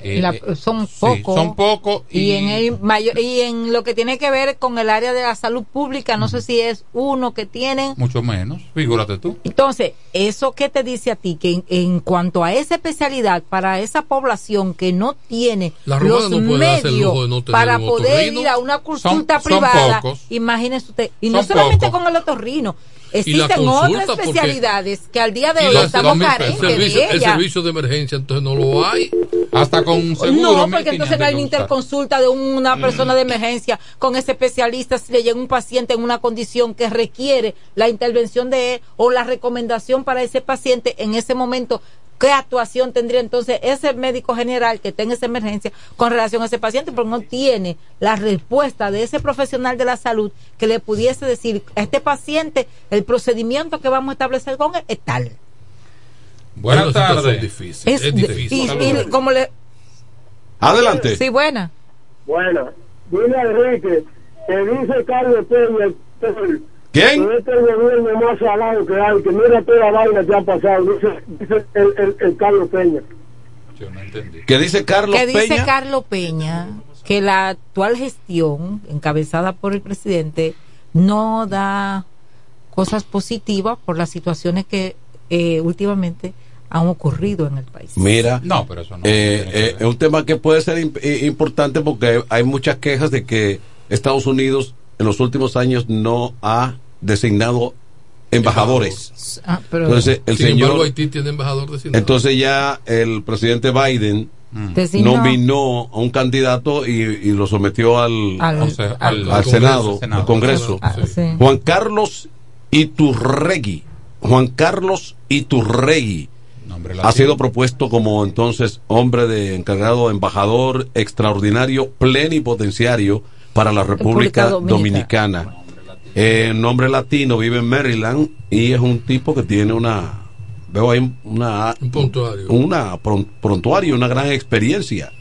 Eh, La- eh, son sí, pocos. son pocos y, y, en el mayor, y en lo que tiene que ver con el área de la salud pública, no sé si es uno que tienen. mucho menos. Figúrate tú. Entonces, ¿eso qué te dice a ti? Que en, en cuanto a esa especialidad, para esa población que no tiene los no medios lujo de no tener para poder ir a una consulta Son- son privada, pocos. imagínese usted. Y no Son solamente pocos. con el otorrino, existen otras porque- especialidades que al día de hoy estamos el, carentes servicio, de el servicio de emergencia entonces no lo hay Hasta con seguro. No, porque entonces no hay una 1500 interconsulta de una persona de emergencia con ese especialista si le llega un paciente en una condición que requiere la intervención de él o la recomendación para ese paciente en ese momento. ¿Qué actuación tendría entonces ese médico general que tenga esa emergencia con relación a ese paciente? Porque no tiene la respuesta de ese profesional de la salud que le pudiese decir a este paciente el procedimiento que vamos a establecer con él es tal. Buenas Es tardes. difícil, Es es de- difícil. y- y como le, Adelante. sí, buena. Bueno, dile a Enrique que dice Carlos Peña, el- ¿Quién? que este es el gobierno más salado que hay, que mira toda la vaina que ha pasado, dice, dice el, el, el Carlos Peña. Yo no entendí. ¿Qué dice Carlos que dice Peña? Carlos Peña que la actual gestión encabezada por el presidente no da cosas positivas por las situaciones que eh, últimamente han ocurrido en el país. Mira, No, pero eso no. eh, eh, es un tema que puede ser imp- importante porque hay muchas quejas de que Estados Unidos en los últimos años no ha designado embajadores. Ah, pero Entonces el Sin señor, embargo, Haití tiene embajador designado. entonces ya el presidente Biden designó nominó a un candidato y, y lo sometió al, al- O sea, al- al- al Congreso, Senado, Senado. al Congreso. ah, sí. Juan Carlos Iturregui. Juan Carlos Iturregui ha sido propuesto como entonces hombre de encargado embajador extraordinario plenipotenciario para la República República Dominicana. Dominicana. Eh, nombre latino, vive en Maryland y es un tipo que tiene una veo ahí una Un prontuario. una pron- prontuario, una gran experiencia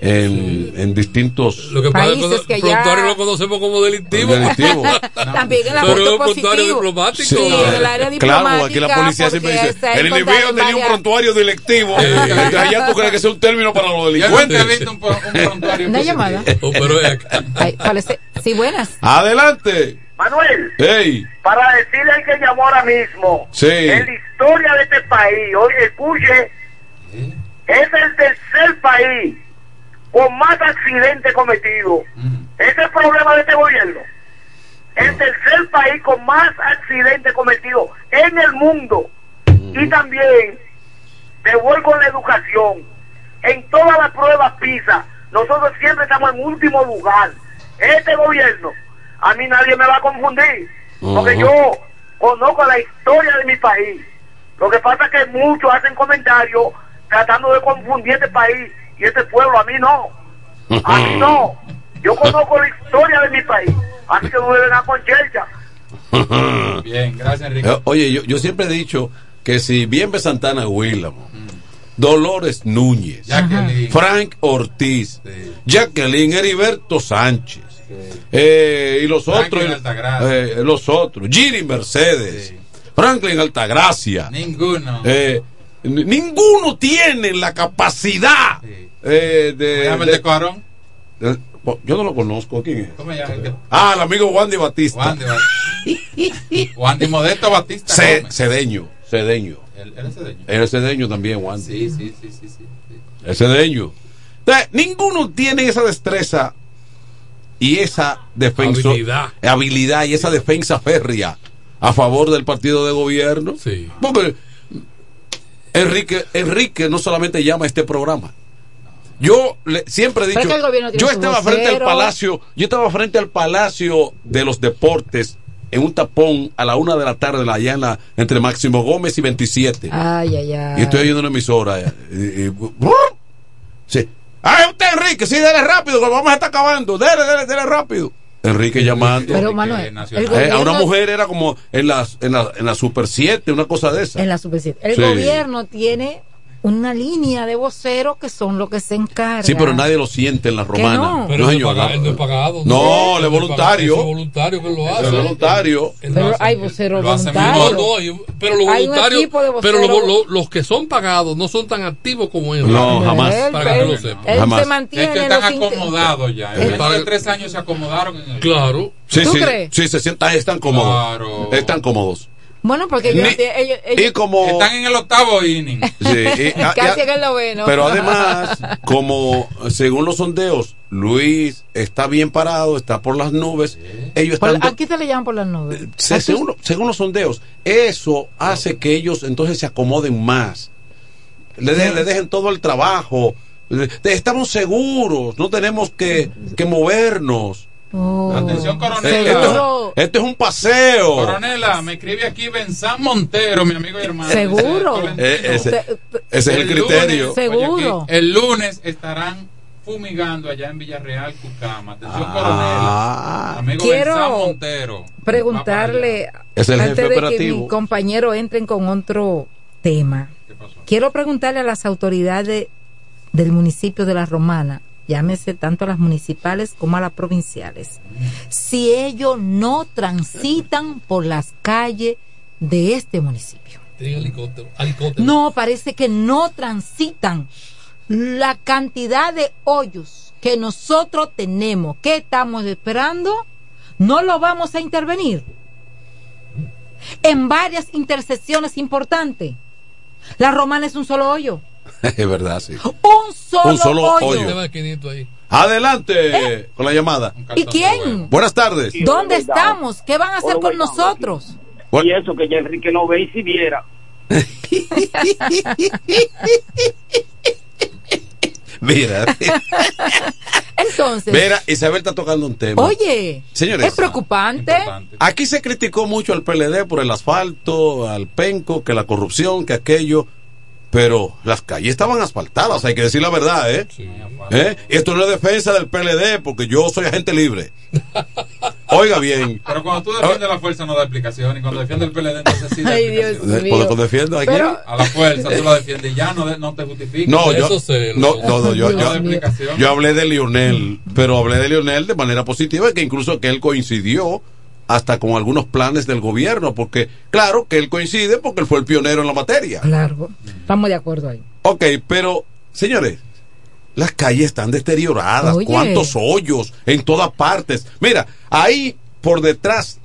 en, en distintos Lo que pasa es Países que que prontuario ya- lo conocemos como delictivo. Delictivo. También en la Pero es punto un prontuario diplomático. Sí, en el área Claro, aquí la diplomática, policía siempre dice, el individuo en tenía un prontuario delictivo. Entonces, allá tú crees que es un término para los delincuentes. visto un, un prontuario Una positivo. llamada. Oh, pero es acá. Ay, parece- sí, buenas. Adelante. Manuel, Hey. para decirle al que llamó ahora mismo, Sí. en la historia de este país, oye, escuche, es el tercer país con más accidentes cometidos. Ese es el problema de este gobierno. El tercer país con más accidentes cometidos en el mundo. Y también, me voy con la educación. En todas las pruebas PISA, nosotros siempre estamos en último lugar. Este gobierno, a mí nadie me va a confundir. Porque yo conozco la historia de mi país. Lo que pasa es que muchos hacen comentarios tratando de confundir este país y este pueblo. A mí no. A mí no. Yo conozco la historia de mi país. Así que no deben a con chelcha. Bien, gracias, Enrique. Eh, Oye, yo, yo siempre he dicho que si bien ve Santana Willamo, Dolores Núñez, Jacqueline. Frank Ortiz, Jacqueline Heriberto Sánchez, eh, y los otros, eh, los otros, Giri Mercedes, Franklin Altagracia, Ninguno. eh, ninguno tiene la capacidad eh, de, de- Cuarón. de- yo no lo conozco, ¿quién es? ¿Cómo Ah, el amigo Wandy Batista. Wandy Batista. Wandy Modesto Batista. Ce- Gómez. cedeño, cedeño. Él, es cedeño. También, Wandy. Sí, sí, sí, sí, sí. Es cedeño. Entonces, ninguno tiene esa destreza y esa defensa, Habilidad. habilidad y esa defensa férrea a favor del partido de gobierno. Porque Enrique, Enrique no solamente llama a este programa. Yo le- siempre he dicho, es que yo estaba frente al palacio, yo estaba frente al palacio de los deportes en un tapón a la una de la tarde allá en la, entre Máximo Gómez y 27. Ay, ay, ay. Y estoy oyendo una emisora. eh, y- y- sí. ¡Ah, usted, Enrique! Sí, dele rápido, que lo vamos a estar acabando. Dele, dele, dele rápido. Enrique llamando. Pero, Manuel, el Eh, a una mujer era como en la, en la, en la Super 7, una cosa de esa. En la Super 7. El Sí. gobierno tiene una línea de voceros que son los que se encargan. Sí, pero nadie lo siente en la romana. no? Pero no, él no es pagado, él no es pagado. No, él es Él voluntario. Es voluntario que él lo hace. Es voluntario. Él Pero hay voceros voluntarios. No, no, pero los Hay voluntarios, pero voceros- lo- lo- los que son pagados no son tan activos como él. No, jamás. Para que tú lo sepas. él se mantiene Es que están los acomodados ya. Eh, En para- de tres años se acomodaron en el. Claro. Sí, ¿Tú sí, crees? sí, se sientan, están cómodos. Claro. Están cómodos. Bueno, porque ellos, Ni- ellos, ellos- Y como. Están en el octavo inning. Sí, y- a- casi y a- en el noveno. Pero además, como según los sondeos, Luis está bien parado, está por las nubes, ellos Por- están... aquí te le llaman por las nubes. se- según, lo- según los sondeos, eso hace que ellos entonces se acomoden más. Le, de- le dejen todo el trabajo. Estamos seguros, no tenemos que, que movernos. Oh. Atención, coronela. Esto, esto es un paseo. Coronela, me escribe aquí Benzán Montero, mi amigo y hermano. Seguro. Eh, ese, ese es el criterio. lunes, Seguro. oye, el lunes estarán fumigando allá en Villarreal, Cucama. Atención, Ah. coronela. Amigo Quiero Benzán Montero. Preguntarle, Es el antes jefe de que operativo. mis compañeros entren con otro tema, quiero preguntarle a las autoridades del municipio de La Romana, llámese tanto a las municipales como a las provinciales, si ellos no transitan por las calles de este municipio. Helicóptero. No, parece que no transitan la cantidad de hoyos que nosotros tenemos. ¿Qué estamos esperando? No lo vamos a intervenir. En varias intersecciones importantes. La romana es un solo hoyo. es verdad, sí. Un solo, Un solo hoyo. hoyo. Lleva 500 ahí. Adelante con la llamada. ¿Y quién? Buenas tardes. ¿Dónde estamos? ¿Qué van a hacer con nosotros? Y eso que ya Enrique no ve y si viera. Mira, Entonces, mira, Isabel está tocando un tema. oye, Señores. es preocupante. Aquí se criticó mucho al PLD por el asfalto, al penco, que la corrupción, que aquello. Pero las calles estaban asfaltadas, hay que decir la verdad, ¿eh? ¿Eh? Esto no es defensa del PLD, porque yo soy agente libre. Oiga bien. Pero cuando tú defiendes la fuerza no da explicación y cuando defiendes el PLD entonces sí da Ay, Dios explicación. mío. Porque defiendo aquí. Pero- A la fuerza tú la defiendes y ya no, de- no te justificas. No, yo, no, no, no, yo, yo, explicación. yo hablé de Lionel, pero hablé de Lionel de manera positiva, que incluso que él coincidió hasta con algunos planes del gobierno, porque claro que él coincide porque él fue el pionero en la materia. Claro, estamos de acuerdo ahí. Ok, pero señores, las calles están deterioradas, Oye. cuántos hoyos en todas partes. Mira, ahí por detrás,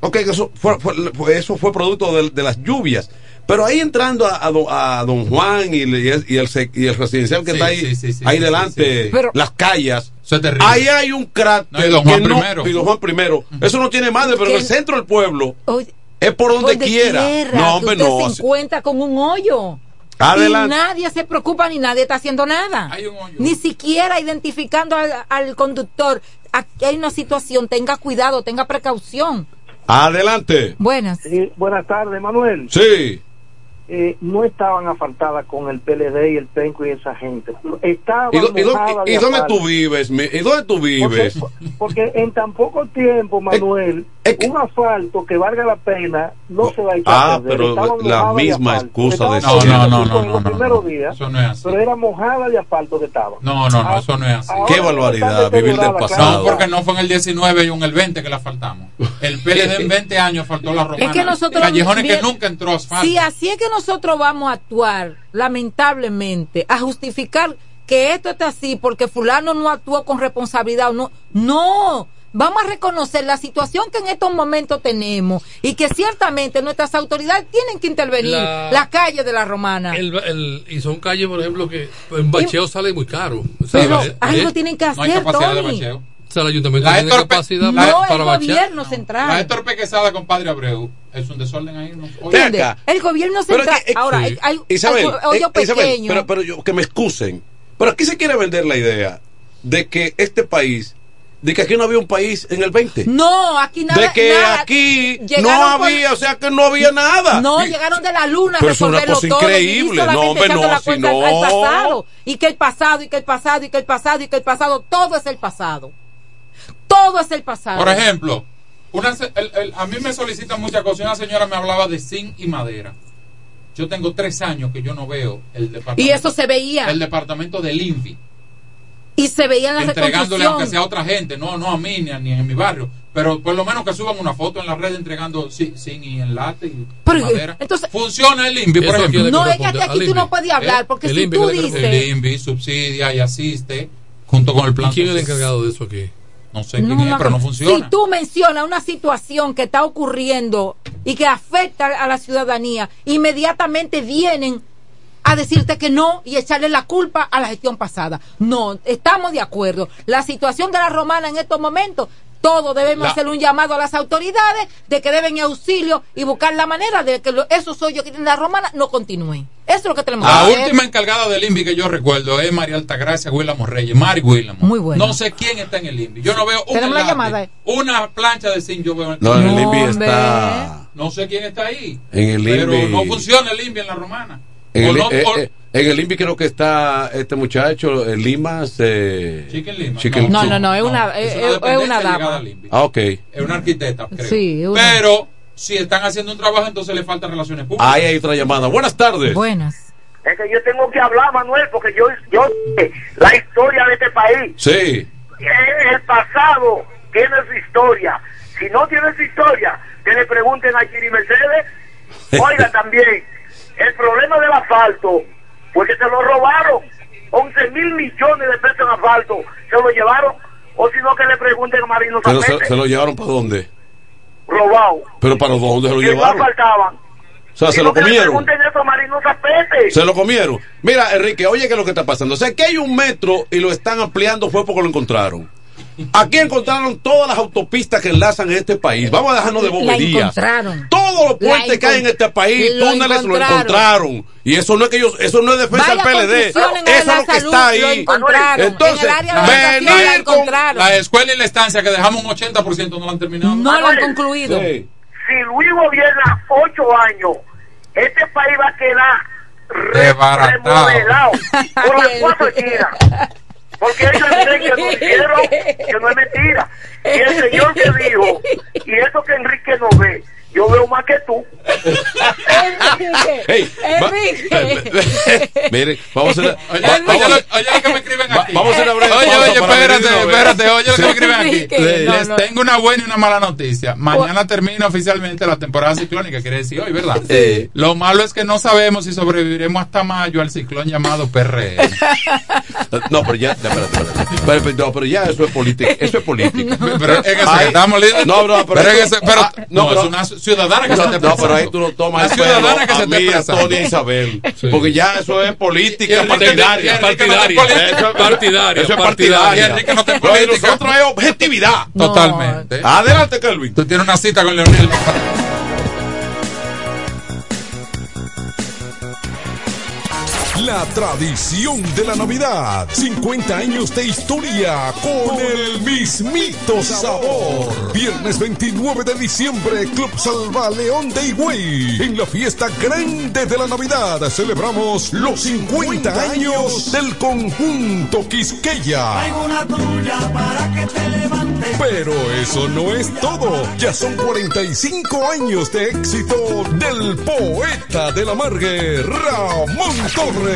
ok, eso fue, fue- fue- eso fue producto de, de las lluvias. Pero ahí entrando a, a don, a don Juan y, el- y el, y el y el residencial que Sí, está ahí, sí, sí, sí, ahí sí, delante, sí, sí. Pero- las calles, Eso es terrible. ahí hay un cráter. No, y don Juan no- primero. y don Juan primero. Eso no tiene madre, pero en el centro del pueblo Oye, es por donde, donde quiera. quiera, No, hombre, no. se encuentra con un hoyo. Adelante. Y nadie se preocupa ni nadie está haciendo nada. Ni siquiera identificando al, al conductor. Aquí hay una situación, tenga cuidado, tenga precaución. Adelante. Buenas. buenas tardes, Manuel. Sí. Eh, no estaban asfaltadas con el PLD y el PENCO y esa gente. Estaban ¿Y, dónde tú vives? ¿Y dónde tú vives? Porque en tan poco tiempo, Manuel, un asfalto que valga la pena no se va a echar Ah, a perder. pero la misma excusa de No, no, en no, no, no, primeros no. días, Eso no es así. pero era mojada de asfalto que estaba. No, no, no, Ah, eso no es así. ahora Qué barbaridad, vivir del No, pasado. porque no fue en el 19 y en el 20 que la faltamos. El PLD en 20 años faltó la romana. Es que nosotros Callejones que nunca entró asfalto. Si así es que nosotros vamos a actuar, lamentablemente, a justificar que esto está así porque fulano no actuó con responsabilidad o no, no. Vamos a reconocer la situación que en estos momentos tenemos y que ciertamente nuestras autoridades tienen que intervenir La- la, calle de la Romana. El- el- y son calles, por ejemplo, que en bacheo sale muy caro. Pero eh, algo eh, tienen que No hay hacer, de Tony. o sea, el ayuntamiento La tiene Héctor Pe- capacidad No, para, el bachear. gobierno central. La Héctor Pequezada con Padre Abreu es un desorden ahí. No. El gobierno Pero central. que- ahora, sí. hay, hay, Isabel, hay eh, Isabel, pero, pero yo, que me excusen. Pero aquí se quiere vender la idea de que este país, de que aquí no había un país en el 20. No, aquí nada. de que nada. aquí no con- había, o sea que no había nada. No, llegaron de la luna a Pero es una resolverlo cosa todo. increíble. y No, hombre, no, la si cuenta al- no. al pasado. Y que el pasado, y que el pasado, y que el pasado, y que el pasado, todo es el pasado. Todo es el pasado. Por ejemplo, una, se- el- el- a mí me solicitan muchas cosas. Una señora me hablaba de zinc y madera. Yo tengo tres años que yo no veo el departamento. Y eso se veía. El departamento del INVI. Y se veía la entregándole aunque sea a otra gente, no, no a mí ni, a- ni en mi barrio, pero por lo menos que suban una foto en la red entregando zi- zinc y enlate y Pero, madera. entonces, Funciona el INVI, por ejemplo. No, es que aquí- aquí tú no puedes hablar, porque si tú dices- El INVI subsidia y asiste junto con el plan. ¿Y quién es el encargado de eso aquí? No sé quién es, pero no funciona. Si tú mencionas una situación que está ocurriendo y que afecta a la ciudadanía, inmediatamente vienen a decirte que no y echarle la culpa a la gestión pasada. No, estamos de acuerdo. La situación de la romana en estos momentos, todos debemos La- hacer un llamado a las autoridades de que deben auxilio y buscar la manera de que lo- esos hoyos que tiene la romana no continúen. Eso es lo que tenemos La que hacer. última encargada del INVI que yo recuerdo es María Altagracia Willamo Reyes, Mari Willamo. Muy buena. No sé quién está en el INVI. Yo no veo un Tenemos la enlace, llamada, eh. una plancha de zinc. Yo veo en No, en el INVI está. No sé quién está ahí. En el pero INVI. no funciona el INVI en la romana. En el, no- eh, o- eh, en el INVI creo que está este muchacho, el Limas. Eh, Chicken Lima. Chicken- No, no, no, es una, es es, una es dama. INVI. Ah, ok. Es una arquitecta, creo. Sí, una- Pero si están haciendo un trabajo, entonces le faltan relaciones públicas. Ahí hay otra llamada. Buenas tardes. Buenas. Es que yo tengo que hablar, Manuel, porque yo, yo sé la historia de este país. Sí. El pasado tiene su historia. Si no tiene su historia, que le pregunten a Giri Mercedes. Oiga, también, el problema del asfalto fue que se lo robaron. 11 mil millones de pesos en asfalto se lo llevaron. O si no, que le pregunten a Marino Pero se, lo llevaron para dónde? Robado. ¿Pero para dónde se lo Y no llevaron? faltaban. O sea, se lo comieron. Se lo comieron. Mira, Enrique, oye, ¿qué es lo que está pasando? O sea, que hay un metro y lo están ampliando fue porque lo encontraron. Aquí encontraron todas las autopistas que enlazan en este país. Vamos a dejarnos de boberías. Todos los puentes que hay en este país, lo túneles lo encontraron. Y eso no es que ellos, eso no es defensa del PLD. Eso es lo que está ahí. Entonces, en venir con. La escuela y la estancia que dejamos un 80% no la han terminado. No lo han concluido. Sí. si Luis gobierna ocho años, este país va a quedar remodelado por las cuatro esquinas. Porque ellos creen que no que no es mentira. Y el señor que dijo, y eso que Enrique no ve, yo veo más que tú. Hey, va- Enrique. Mire, vamos a hacer. Oye, oye, oye lo que me escriben va- aquí. vamos a hacer una breve Oye, pausa oye, espérate, espérate, oye lo que me escriben aquí. Enrique, no, Les no. tengo una buena y una mala noticia. Mañana termina oficialmente la temporada ciclónica, quiere decir hoy, ¿verdad? Sí. Lo malo es que no sabemos si sobreviviremos hasta mayo al ciclón llamado PRM. No, pero ya, espérate, espérate. Pero, pero- no, pero ya eso es política. Eso es política. Pero en eso estamos líderes. No, no, pero, Pero en eso- pero- ah, no, pero- es una ciudadana que no, se está no, pero ahí tú no tomas el ciudadana que se a está mí, a expresando. Tony y a Isabel. Sí. Porque ya eso es política partidaria. Partidaria. política. Eso es Partidaria, Eso es partidaria. partidaria. Y Enrique no política. nosotros es objetividad. Totalmente. Adelante, Kelvin. Tú tienes una cita con Leonel. La tradición de la Navidad. 50 años de historia con el mismito sabor. Viernes 29 de diciembre, Club Salva León de Higüey. En la fiesta grande de la Navidad celebramos los 50 años del conjunto Quisqueya. Pero eso no es todo. Ya son 45 años de éxito del poeta de la Margue, Ramón Torres.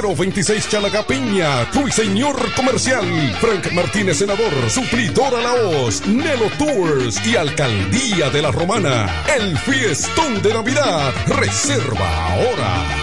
026 Chalagapiña, Señor Comercial. Frank Martínez, senador. Suplidora La Hoz, Nelo Tours y Alcaldía de la Romana. El fiestón de Navidad. Reserva ahora.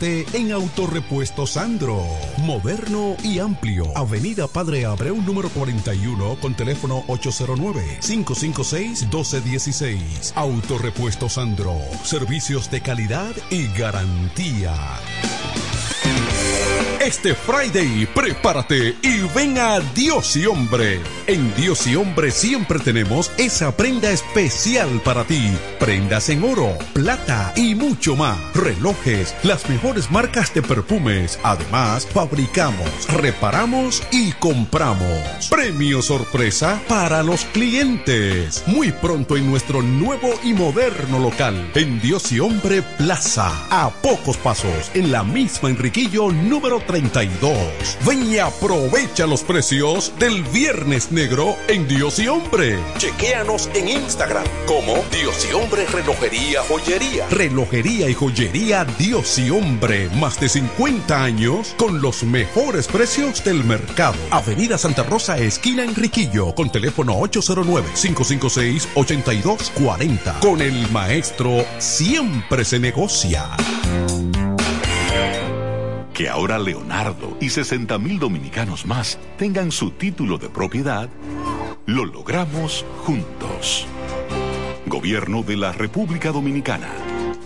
en Autorepuesto Sandro. Moderno y amplio. Avenida Padre Abreu número 41 con teléfono 809-556-1216. Autorepuesto Sandro. Servicios de calidad y garantía. Este Friday, prepárate y ven a Dios y Hombre. En Dios y Hombre siempre tenemos esa prenda especial para ti. Prendas en oro, plata y mucho más. Relojes, las mejores marcas de perfumes. Además, fabricamos, reparamos y compramos. Premio sorpresa para los clientes. Muy pronto en nuestro nuevo y moderno local. En Dios y Hombre Plaza. A pocos pasos, en la misma Enriquillo número 32. Ven y aprovecha los precios del Viernes Negro en Dios y Hombre. Chequéanos en Instagram como Dios y Hombre Relojería Joyería. Relojería y Joyería Dios y Hombre. Más de 50 años con los mejores precios del mercado. Avenida Santa Rosa, esquina Enriquillo, con teléfono 809-556-8240. Con el maestro siempre se negocia. Que ahora Leonardo y 60 mil dominicanos más tengan su título de propiedad, lo logramos juntos. Gobierno de la República Dominicana.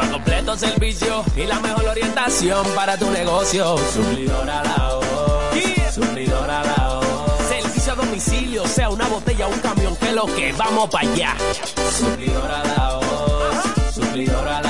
Más completo servicio y la mejor orientación para tu negocio. Suplidora la voz. Suplidora la voz. Servicio a domicilio, sea una botella o un camión, que lo que vamos para allá. La voz. Suplidora la voz. El mejor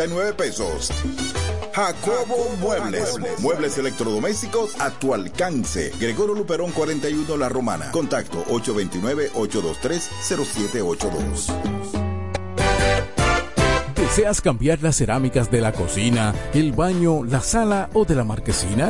12.339 pesos. Jacobo Muebles. Muebles electrodomésticos a tu alcance. Gregorio Luperón 41 La Romana. Contacto 829-823-0782. ¿Deseas cambiar las cerámicas de la cocina, el baño, la sala o de la marquesina?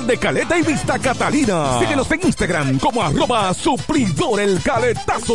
de Caleta y Vista Catalina. Síguenos en Instagram como arroba supridor el caletazo.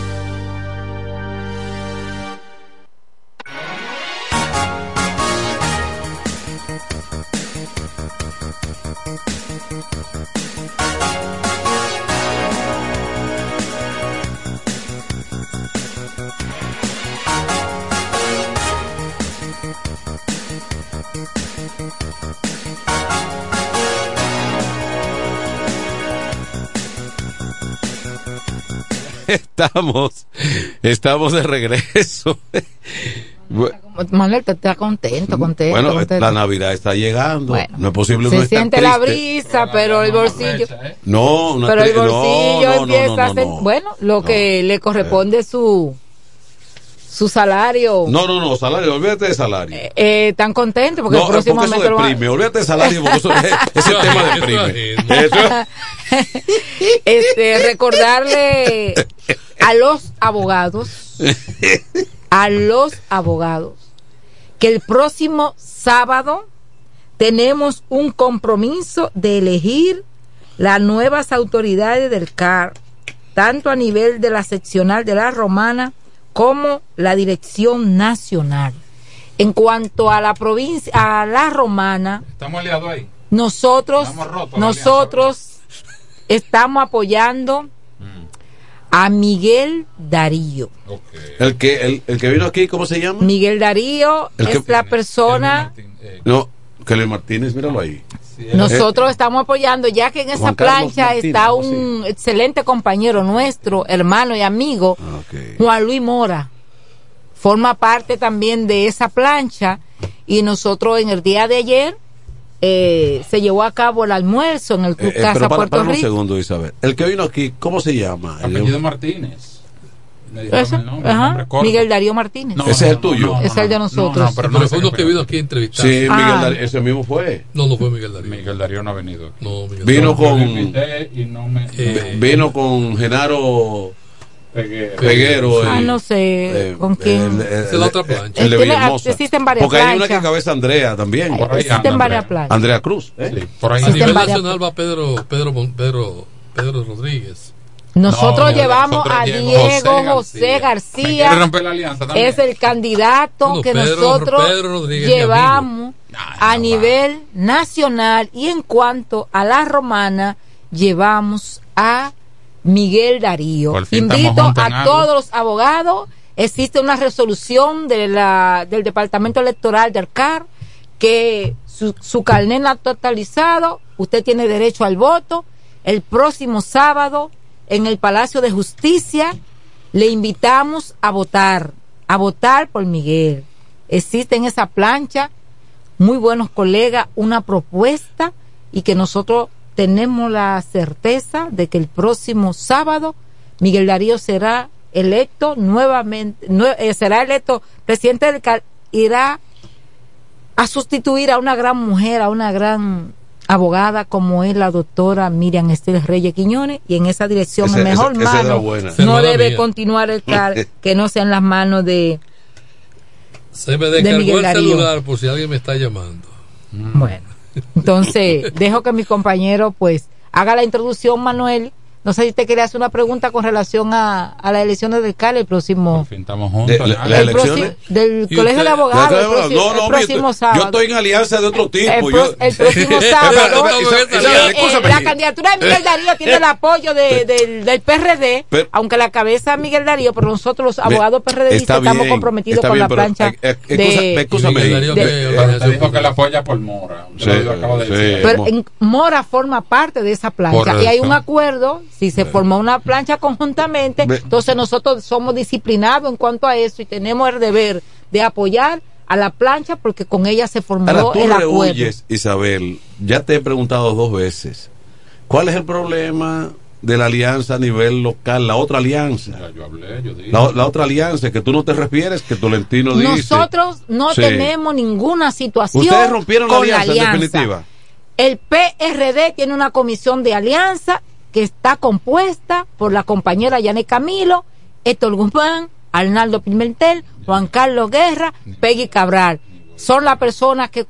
Estamos, estamos de regreso. Manuel, te está contento, contento. Bueno, contento. la Navidad está llegando. Bueno, no es posible Se no estar siente la triste. brisa, pero el bolsillo. No, no Pero el bolsillo no, no, empieza a ser. no. Bueno, lo que le corresponde su su salario. No, no, no, salario, olvídate de salario. Eh, están contentos porque no, el próximo porque eso deprime, olvídate de salario, porque eso, ese tema deprime. Eso- este, recordarle a los abogados, a los abogados, que el próximo sábado tenemos un compromiso de elegir las nuevas autoridades del CAR, tanto a nivel de la seccional de la Romana como la dirección nacional. En cuanto a la provincia, a la Romana, Estamos aliados ahí. nosotros, rotos, nosotros estamos apoyando a Miguel Darío. el, que, el, el que vino aquí, ¿cómo se llama? Miguel Darío El que- es la persona, No, Kelly Martínez, míralo ahí. nosotros estamos apoyando, ya que en esa plancha Martínez, está un excelente compañero nuestro, hermano y amigo, Juan Luis Mora. Forma parte también de esa plancha y nosotros en el día de ayer eh, se llevó a cabo el almuerzo en el Club Eh, eh, Casa pero para, Puerto para un Rico. segundo, Isabel. El que vino aquí, ¿cómo se llama? El- Apellido Martínez. Me dijeron Ese, el nombre, el ajá. Miguel Darío Martínez. Ese es el tuyo. es el de nosotros. pero Pero no fue sé uno que vino aquí a entrevistar. Sí, Miguel Ah. Darío, ese mismo fue. No, no fue Miguel Darío. Miguel Darío no ha venido. No, Miguel Vino con, y no me. Eh, vino con Genaro Peguero. Peguero. Ah, el- no sé eh, con quién. el- el- es la otra plancha. El de Tiene- Villahermosa. existen varias Porque hay una que cabeza Andrea también. Por ahí Existen varias Andrea. planchas. Andrea Cruz. ¿eh? por a Existen nivel nacional va Pedro, Pedro, Pedro, Pedro Rodríguez. Nosotros No, llevamos nosotros a Diego José José García. Es el candidato que Pedro- nosotros Pedro llevamos a nivel nacional y en cuanto a la romana llevamos a Miguel Darío. Invito a todos los abogados. Existe una resolución de la, del Departamento Electoral del CAR que su, su carnet ha totalizado. Usted tiene derecho al voto. El próximo sábado en el Palacio de Justicia le invitamos a votar, a votar por Miguel. Existe en esa plancha muy buenos colegas, una propuesta y que nosotros tenemos la certeza de que el próximo sábado Miguel Darío será electo nuevamente, nue- eh, será electo presidente del CAR, irá a sustituir a una gran mujer, a una gran abogada como es la doctora Miriam Estel Reyes Quiñones y en esa dirección Ese- en mejor ese- mano no debe mía. continuar el CAR que no sea en las manos de Se me de descargó Miguel el celular por si alguien me está llamando. Bueno, entonces dejo que mi compañero pues haga la introducción, Manuel. No sé si te quería hacer una pregunta con relación a, a las elecciones del CAL el próximo. Estamos juntos. Las el elecciones. del ¿Y Colegio usted? de Abogados. ¿De El próximo, No, no, el hombre, próximo yo- sábado. Yo estoy en alianza de otro tipo. El, yo- pro- el próximo sábado, eh, eh, la candidatura de Miguel Darío tiene el apoyo de- del, del PRD, Pero- aunque la cabeza Miguel Darío, pero nosotros los abogados PRDistas estamos bien, comprometidos está con bien, la plancha eh, eh, Escúchame. Miguel Darío, de- que- eh, la apoya por Mora. Mora forma parte de esa plancha y hay un acuerdo, si se formó una plancha conjuntamente, entonces nosotros somos disciplinados en cuanto a eso y tenemos el deber de apoyar a la plancha porque con ella se formó Ahora tú el acuerdo. rehuyes, Isabel. Ya te he preguntado dos veces. ¿Cuál es el problema de la alianza a nivel local? La otra alianza. Yo hablé, yo dije. La, la otra alianza que tú no te refieres, que Tolentino dice. Nosotros no Sí. tenemos ninguna situación Ustedes rompieron la con alianza, en definitiva. El PRD tiene una comisión de alianza que está compuesta por la compañera Yané Camilo, Héctor Guzmán, Arnaldo Pimentel, Juan Carlos Guerra, Peggy Cabral. Son las personas que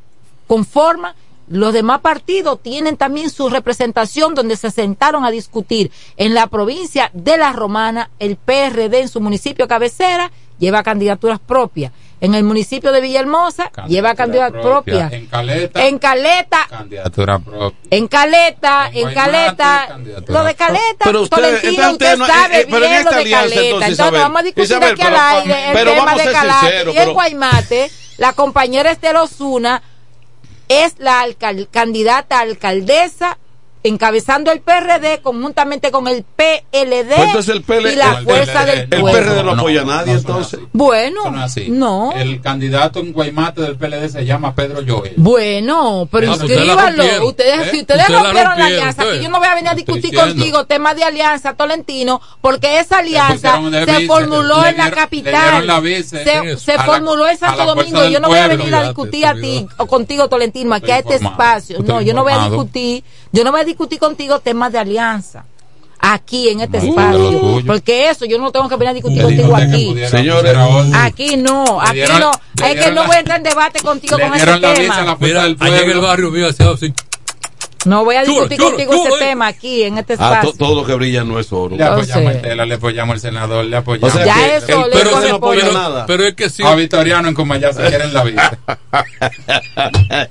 conforman. Los demás partidos tienen también su representación donde se sentaron a discutir. En la provincia de La Romana, el PRD en su municipio cabecera lleva candidaturas propias. En el municipio de Villahermosa lleva candidaturas propias. En Caleta. En Caleta, Candidatura propia. en Caleta, en Guaymate, Caleta, candidatura. lo de Caleta, Pero usted- Tolentino, usted usted no- sabe eh, eh, en bien lo de Caleta. entonces, Entonces, Isabel, vamos a discutir Isabel, aquí al pero- aire el pero tema vamos de sinceros, y en pero- Guaymate, la compañera Esther Osuna es la alcal- candidata a alcaldesa encabezando el PRD conjuntamente con el PLD Pues entonces el PL y la el- fuerza el- del el pueblo. PRD no apoya a nadie, entonces. Bueno, no así. no. El candidato en Guaymate del PLD se llama Pedro Joel. Bueno, pero Ah, pues ustedes Ustedes, ¿eh? si ustedes rompieron la alianza, ustedes. que yo no voy a venir a discutir contigo temas de alianza, Tolentino, porque esa alianza se vice, formuló en la capital. dieron la vice se formuló en Santo Domingo. Yo no voy a venir a discutir a ti o contigo, Tolentino, aquí a este espacio. No, yo no voy a discutir, yo no voy a discutir contigo temas de alianza. Aquí en este No, espacio. Porque eso yo no tengo que venir a discutir contigo aquí. Señores. Aquí no, aquí dieron- no. Es que no voy a entrar en debate contigo con ese tema. Mira, allá en el barrio mío así. No voy a discutir chulo, contigo chulo, ese tema aquí en este Ah, espacio. to- todo lo que brilla no es oro. Le apoyamos el Tela, le apoyamos el senador, le apoyamos. O sea Ya que eso el le PRD no apoya Pero, nada. pero es que sí. A Vitoriano en Comayá se quieren la vida.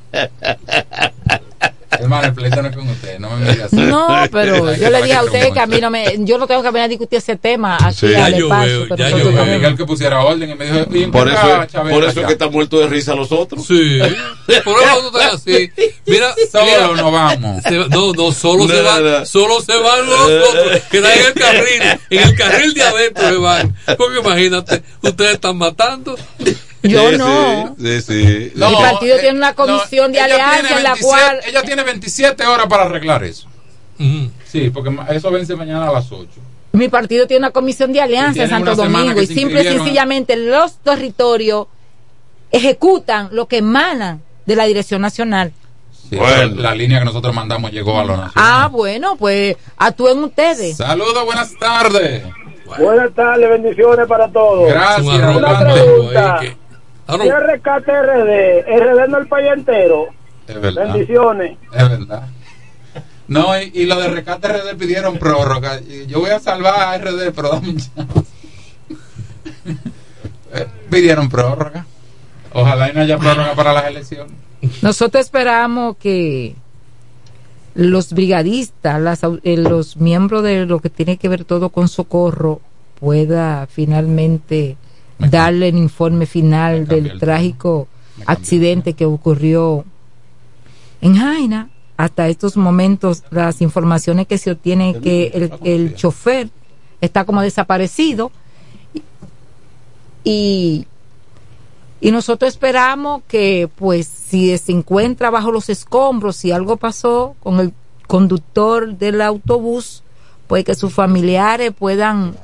Hermano, el pleito no es con usted, no me digas así. No, pero yo le dije a usted que a mí no me, yo no tengo que venir a discutir ese tema aquí Sí. Ya yo veo, ya nosotros yo veo. Miguel que pusiera orden y me dijo, ¿y en Por eso, por eso es que están muertos de risa los otros. Sí. Por eso tú estás así. Mira, Solo no vamos. no, no, solo se van, solo se van los otros que están en el carril, en el carril de adentro se van. Porque imagínate, ustedes están matando. Yo Sí, no. Sí, sí. sí. Mi partido tiene una comisión de alianza en la 27 cual- Ella tiene 27 horas para arreglar eso. Sí, porque eso vence mañana a las 8. Mi partido tiene una comisión de alianza en Santo Domingo y simple y sencillamente los territorios ejecutan lo que emanan de la dirección nacional. Sí, Bueno. La línea que nosotros mandamos llegó a los nacional. Ah, bueno, pues actúen ustedes. Saludos, buenas tardes. Buenas tardes, bendiciones para todos. Gracias, Una pregunta. ahí Ah, no. ¿Qué rescate RD? RD no el país entero. Es verdad. Bendiciones. Es verdad. No, y, y lo de Rescate RD pidieron prórroga. Yo voy a salvar a RD, pero dame un chance. Eh, pidieron prórroga. Ojalá y no haya prórroga para las elecciones. Nosotros esperamos que los brigadistas, las au- eh, los miembros de lo que tiene que ver todo con socorro pueda finalmente darle el informe final del trágico accidente que ocurrió en Jaina. Hasta estos momentos, las informaciones que se obtienen que el, el chofer está como desaparecido. Y y nosotros esperamos que pues si se encuentra bajo los escombros si algo pasó con el conductor del autobús pues que sus familiares puedan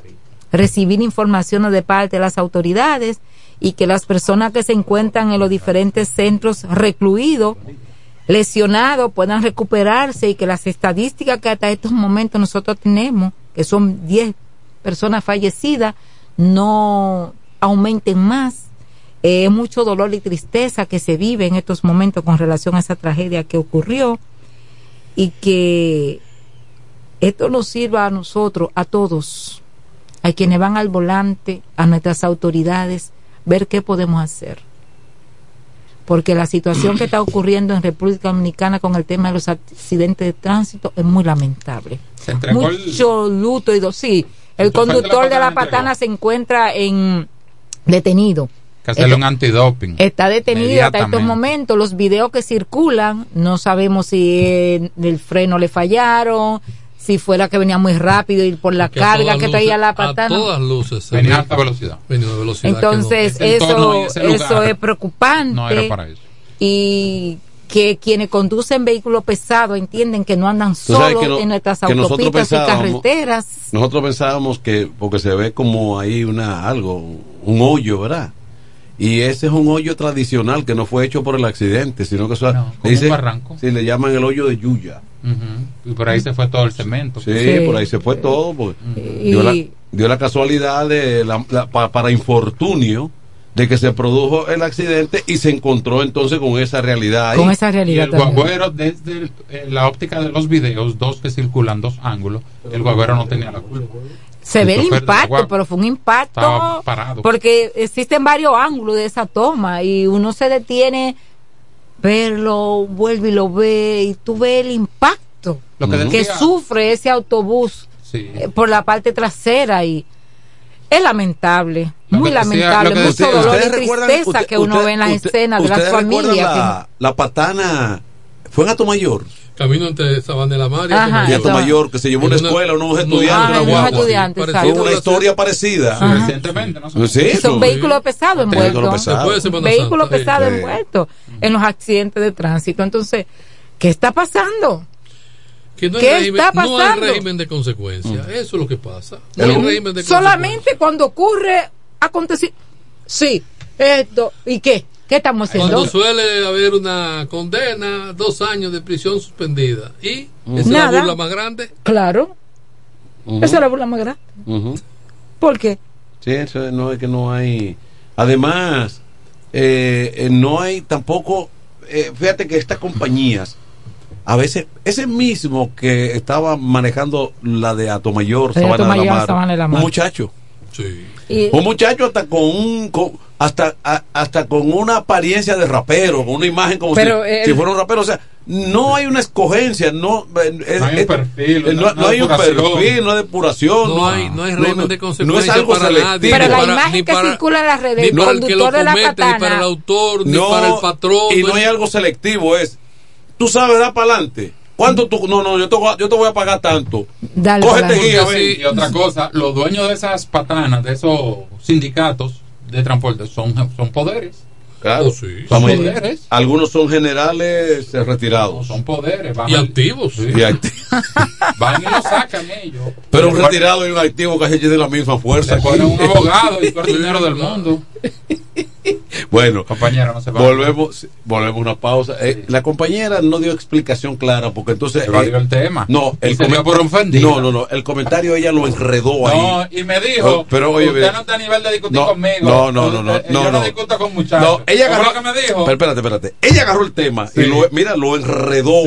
recibir informaciones de parte de las autoridades y que las personas que se encuentran en los diferentes centros recluidos lesionados puedan recuperarse y que las estadísticas que hasta estos momentos nosotros tenemos, que son 10 personas fallecidas, no aumenten más. Es mucho dolor y tristeza que se vive en estos momentos con relación a esa tragedia que ocurrió y que esto nos sirva a nosotros, a todos, a quienes van al volante, a nuestras autoridades, ver qué podemos hacer porque la situación que está ocurriendo en República Dominicana con el tema de los accidentes de tránsito es muy lamentable. Se entregó el- Mucho luto y sí, el de la conductor de la patana se encuentra en detenido. Que hacerle un antidoping. Está detenido hasta estos momentos. Los videos que circulan, no sabemos si eh, el freno le fallaron, si fuera que venía muy rápido y por la a carga que luces- traía la A patana. todas luces. Venía a alta velocidad. Venía a velocidad. que Entonces, no- eso, eso es preocupante. No era para eso. Y que quienes conducen vehículos pesados entienden que no andan solos no- en nuestras autopistas y carreteras. Nosotros pensábamos que, porque se ve como ahí una, algo, un hoyo, ¿verdad? Y ese es un hoyo tradicional que no fue hecho por el accidente, sino que eso un barranco. Sí, le llaman el hoyo de Yuya. Y por ahí se fue todo el cemento. Sí, por ahí se fue todo. porque Y- dio, la, dio la casualidad de la- la- pa- para infortunio de que se produjo el accidente y se encontró entonces con esa realidad ahí. Con esa Y realidad el también. guagüero, desde el- eh, la óptica de los videos, dos que circulan, dos ángulos, el guagüero no tenía la culpa. Se ve el impacto, pero fue un impacto porque existen varios ángulos de esa toma y uno se detiene, verlo, vuelve y lo ve y tú ves el impacto Lo que sufre ese autobús Sí. eh, por la parte trasera y es lamentable, Lo muy decía- lamentable, mucho decía- dolor y ¿ustedes recuerdan- tristeza usted- que uno usted- ve en las usted- escenas de las ¿ustedes recuerdan familias. La, la patana fue en Atomayor. Camino entre Sabana de la Mar y. Y Atomayor, que se llevó una una- escuela, unos estudiantes, una unos guagua. estudiantes, Fue una historia parecida. Ajá. Recientemente, ¿no? Sí, que son eso. vehículos pesados envueltos. Vehículos sí. pesados Sí. envueltos en los accidentes de tránsito. Entonces, ¿qué está pasando? Que no hay, ¿Qué régimen, está no hay pasando? régimen de consecuencia. Eso es lo que pasa. No hay régimen de Solamente cuando ocurre acontecer. Sí, esto. ¿Y qué? ¿Qué estamos haciendo? Cuando suele haber una condena, dos años de prisión suspendida. ¿Y esa es la burla más grande? Claro. Esa es la burla más grande. Ujú. ¿Por qué? Sí, eso no es que no hay. Además, eh, eh, no hay tampoco. eh, fíjate que estas compañías, a veces, ese mismo que estaba manejando la de Atomayor, Sabana, de la Mar, Sabana de la Mar. un muchacho. Y- Un muchacho hasta con un. con- hasta, a- hasta con una apariencia de rapero, con una imagen como Pero si, él- si fuera un rapero. O sea, no hay una escogencia, no, eh, eh, No hay un eh, perfil, eh, no- no, hay un depuración. perfil, no hay depuración. No hay- no hay no consecuencia es algo para selectivo. nadie. Pero la para- imagen ni que para- circula en las redes, Ni el para el que lo conductor de la comete, ni para el autor, ni No, para el patrón. Y no hay algo selectivo, es. Tú sabes dar para adelante. ¿Cuánto tú.? No, no, yo te, voy a- yo te voy a pagar tanto. Dale, Cógete dale. guía, sí, y otra cosa, los dueños de esas patanas, de esos sindicatos de transporte, son, son poderes. Claro. sí. Son poderes. Algunos son generales eh, retirados. Son poderes. Van Y al- activos. Sí. Y acti- Van y lo sacan ellos. Pero un retirado y un activo casi tienen la misma fuerza. Le ponen un abogado y todo el dinero del mundo. Bueno, Compañero, no se va. volvemos, volvemos a una pausa. Eh, la compañera no dio explicación clara porque entonces. Eh, el tema. No, el se dio comen- por ofendida. No, no, no. El comentario ella lo enredó ahí. No, y me dijo, Oh, pero oye, usted no está a nivel de discutir No, conmigo. no, no, no, no, no, Yo no no. discuto con muchachos. No, ella ¿Cómo agarró. lo que me dijo? Pero espérate, espérate. Ella agarró el tema y lo, mira, lo enredó,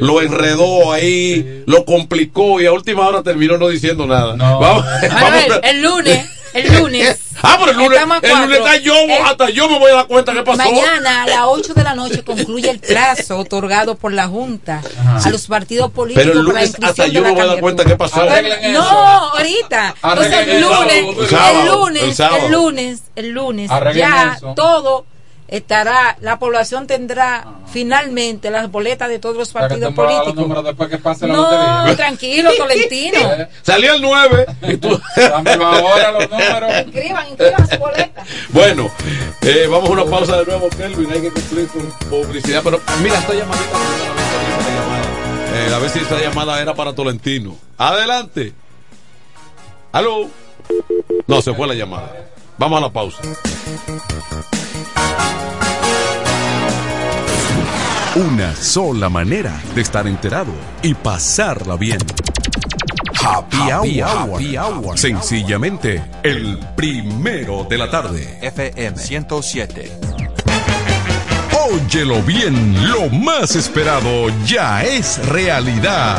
lo enredó ahí, lo complicó y a última hora terminó no diciendo nada. No. Vamos, Manuel, el lunes. El lunes. Ah, pero el lunes, el lunes hasta yo, Eh, hasta yo me voy a dar cuenta qué pasó. Mañana a las 8 de la noche concluye el plazo otorgado por la Junta a los partidos políticos Pero el para la lunes hasta yo me voy a dar cuenta qué pasó. candidatura. No, ahorita. Entonces Arreglen el eso. lunes, El el, sábado, lunes, el sábado. el lunes, el lunes, Arreglen ya eso. todo estará, la población tendrá finalmente las boletas de todos los partidos los políticos. números después que pase la No, lotería. tranquilo, Tolentino. Salió el 9 y tú. Dámelo ahora los números. Inscriban, inscriban su boleta. Bueno, eh, vamos a una pausa de nuevo, Kelvin. Hay que cumplir con publicidad. Pero mira, esta llamadita. Eh, a ver si esta llamada era para Tolentino. Adelante. Aló. No, se fue la llamada. Vamos a la pausa. Una sola manera de estar enterado y pasarla bien. Happy, Happy hour. hour. Sencillamente, el primero de la tarde. FM 107. Óyelo bien, lo más esperado ya es realidad.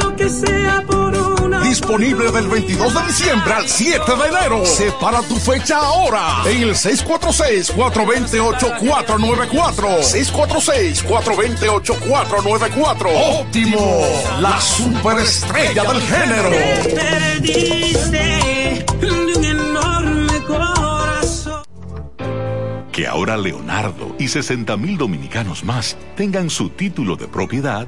que sea por una. Disponible del 22 de diciembre al 7 de enero. Separa tu fecha ahora en el 646-428-494. 646-428-494. Óptimo, la superestrella del género. Perdiste de un enorme corazón. Que ahora Leonardo y 60 mil dominicanos más tengan su título de propiedad,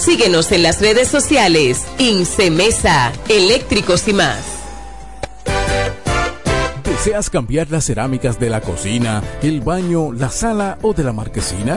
Síguenos en las redes sociales. Incemesa, eléctricos y más. ¿Deseas cambiar las cerámicas de la cocina, el baño, la sala o de la marquesina?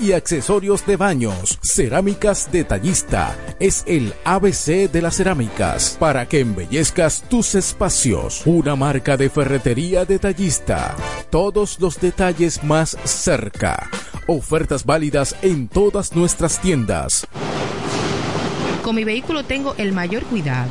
y accesorios de baños. Cerámicas Detallista es el ABC de las cerámicas para que embellezcas tus espacios. Una marca de ferretería detallista. Todos los detalles más cerca. Ofertas válidas en todas nuestras tiendas. Con mi vehículo tengo el mayor cuidado.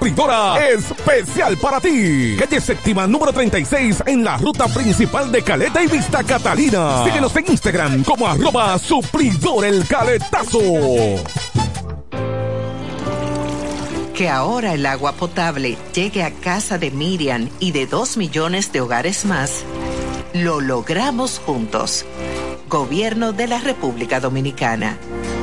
supridora especial para ti. Calle séptima número 36 en la ruta principal de Caleta y Vista Catalina. Síguenos en Instagram como arroba supridor el caletazo. Que ahora el agua potable llegue a casa de Miriam y de dos millones de hogares más, lo logramos juntos. Gobierno de la República Dominicana.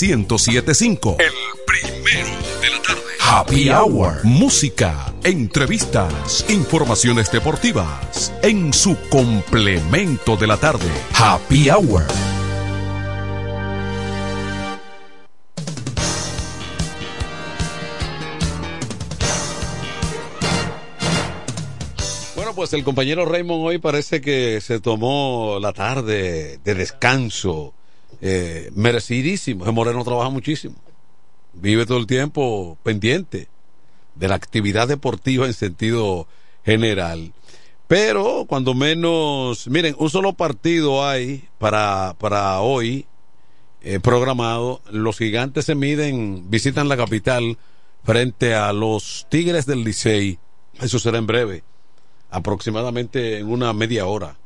1075. El primero de la tarde. Happy Hour. Música, entrevistas, informaciones deportivas. En su complemento de la tarde. Happy Hour. Bueno, pues el compañero Raymond hoy parece que se tomó la tarde de descanso. Eh, merecidísimo. Ese Moreno trabaja muchísimo. Vive todo el tiempo pendiente de la actividad deportiva en sentido general. Pero cuando menos, miren, un solo partido hay para, para hoy eh, programado. Los gigantes se miden, visitan la capital frente a los Tigres del Licey. Eso será en breve, aproximadamente en una media hora.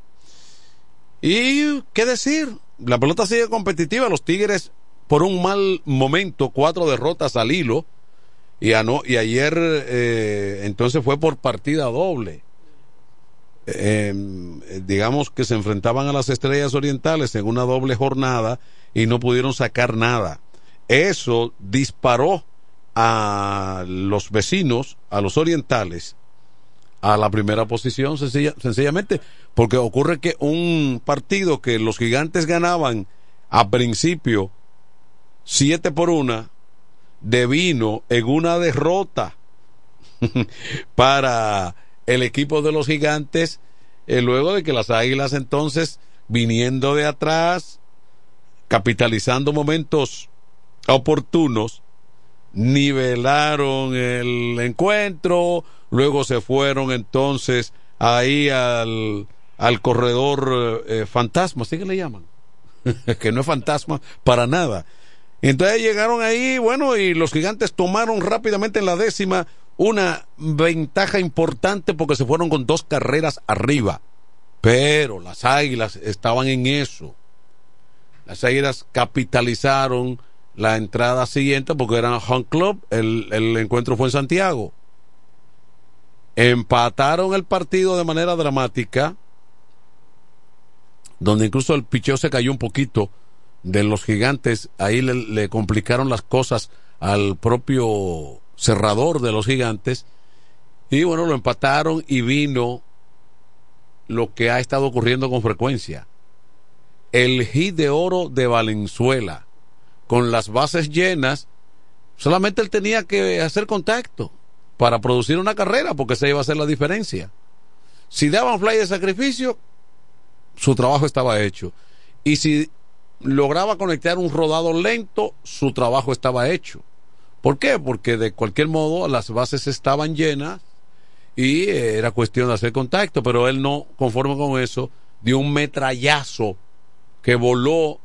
Y qué decir, la pelota sigue competitiva. Los Tigres, por un mal momento, cuatro derrotas al hilo. Y, ano- y ayer, eh, entonces fue por partida doble. Eh, digamos que se enfrentaban a las estrellas orientales en una doble jornada y no pudieron sacar nada. Eso disparó a los vecinos, a los orientales, a la primera posición, sencilla- sencillamente, porque ocurre que un partido que los gigantes ganaban a principio 7 por una, devino en una derrota para el equipo de los gigantes, eh, luego de que las águilas entonces, viniendo de atrás, capitalizando momentos oportunos, nivelaron el encuentro, luego se fueron entonces ahí al, al corredor eh, fantasma, ¿sí que le llaman? que no es fantasma para nada. Entonces llegaron ahí, bueno, y los gigantes tomaron rápidamente en la décima una ventaja importante porque se fueron con dos carreras arriba. Pero las águilas estaban en eso. Las águilas capitalizaron la entrada siguiente porque eran home club, el, el encuentro fue en Santiago. Empataron el partido de manera dramática, donde incluso el picheo se cayó un poquito de los gigantes, ahí le, le complicaron las cosas al propio cerrador de los gigantes, y bueno, lo empataron y vino lo que ha estado ocurriendo con frecuencia. El hit de oro de Valenzuela, con las bases llenas, solamente él tenía que hacer contacto para producir una carrera, porque esa iba a ser la diferencia. Si daban fly de sacrificio, su trabajo estaba hecho. Y si lograba conectar un rodado lento, su trabajo estaba hecho. ¿Por qué? Porque de cualquier modo las bases estaban llenas y eh, era cuestión de hacer contacto, pero él no, conforme con eso, dio un metrallazo que voló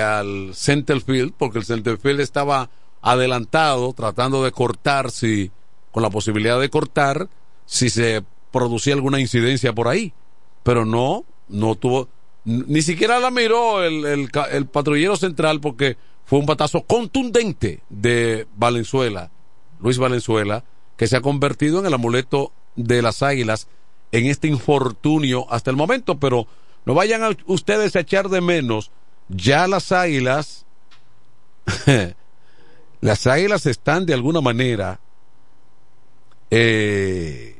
al center field, porque el center field estaba adelantado, tratando de cortar, si, con la posibilidad de cortar, si se producía alguna incidencia por ahí. Pero no, no tuvo, ni siquiera la miró el, el, el patrullero central porque fue un batazo contundente de Valenzuela, Luis Valenzuela, que se ha convertido en el amuleto de las águilas en este infortunio hasta el momento, pero no vayan a ustedes a echar de menos, ya las águilas, las águilas están de alguna manera eh,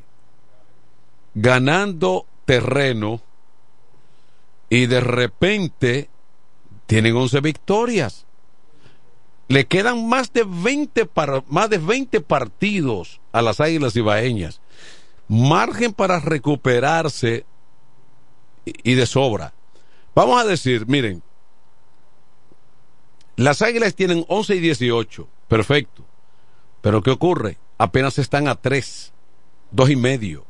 ganando terreno y de repente tienen 11 victorias. Le quedan más de 20, más de 20 partidos a las Águilas Ibaeñas. Margen para recuperarse y de sobra. Vamos a decir, miren, las Águilas tienen 11 y 18, perfecto. Pero ¿qué ocurre? Apenas están a 3, dos y medio.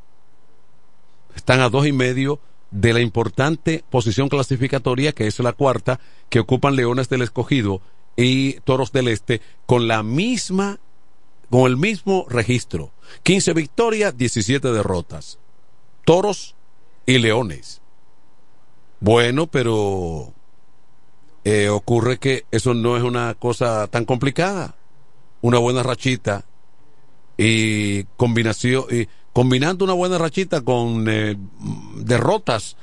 Están a dos y medio de la importante posición clasificatoria que es la cuarta que ocupan Leones del Escogido y Toros del Este con la misma con el mismo registro 15 victorias 17 derrotas Toros y Leones bueno pero eh, ocurre que eso no es una cosa tan complicada una buena rachita y combinación y combinando una buena rachita con eh, derrotas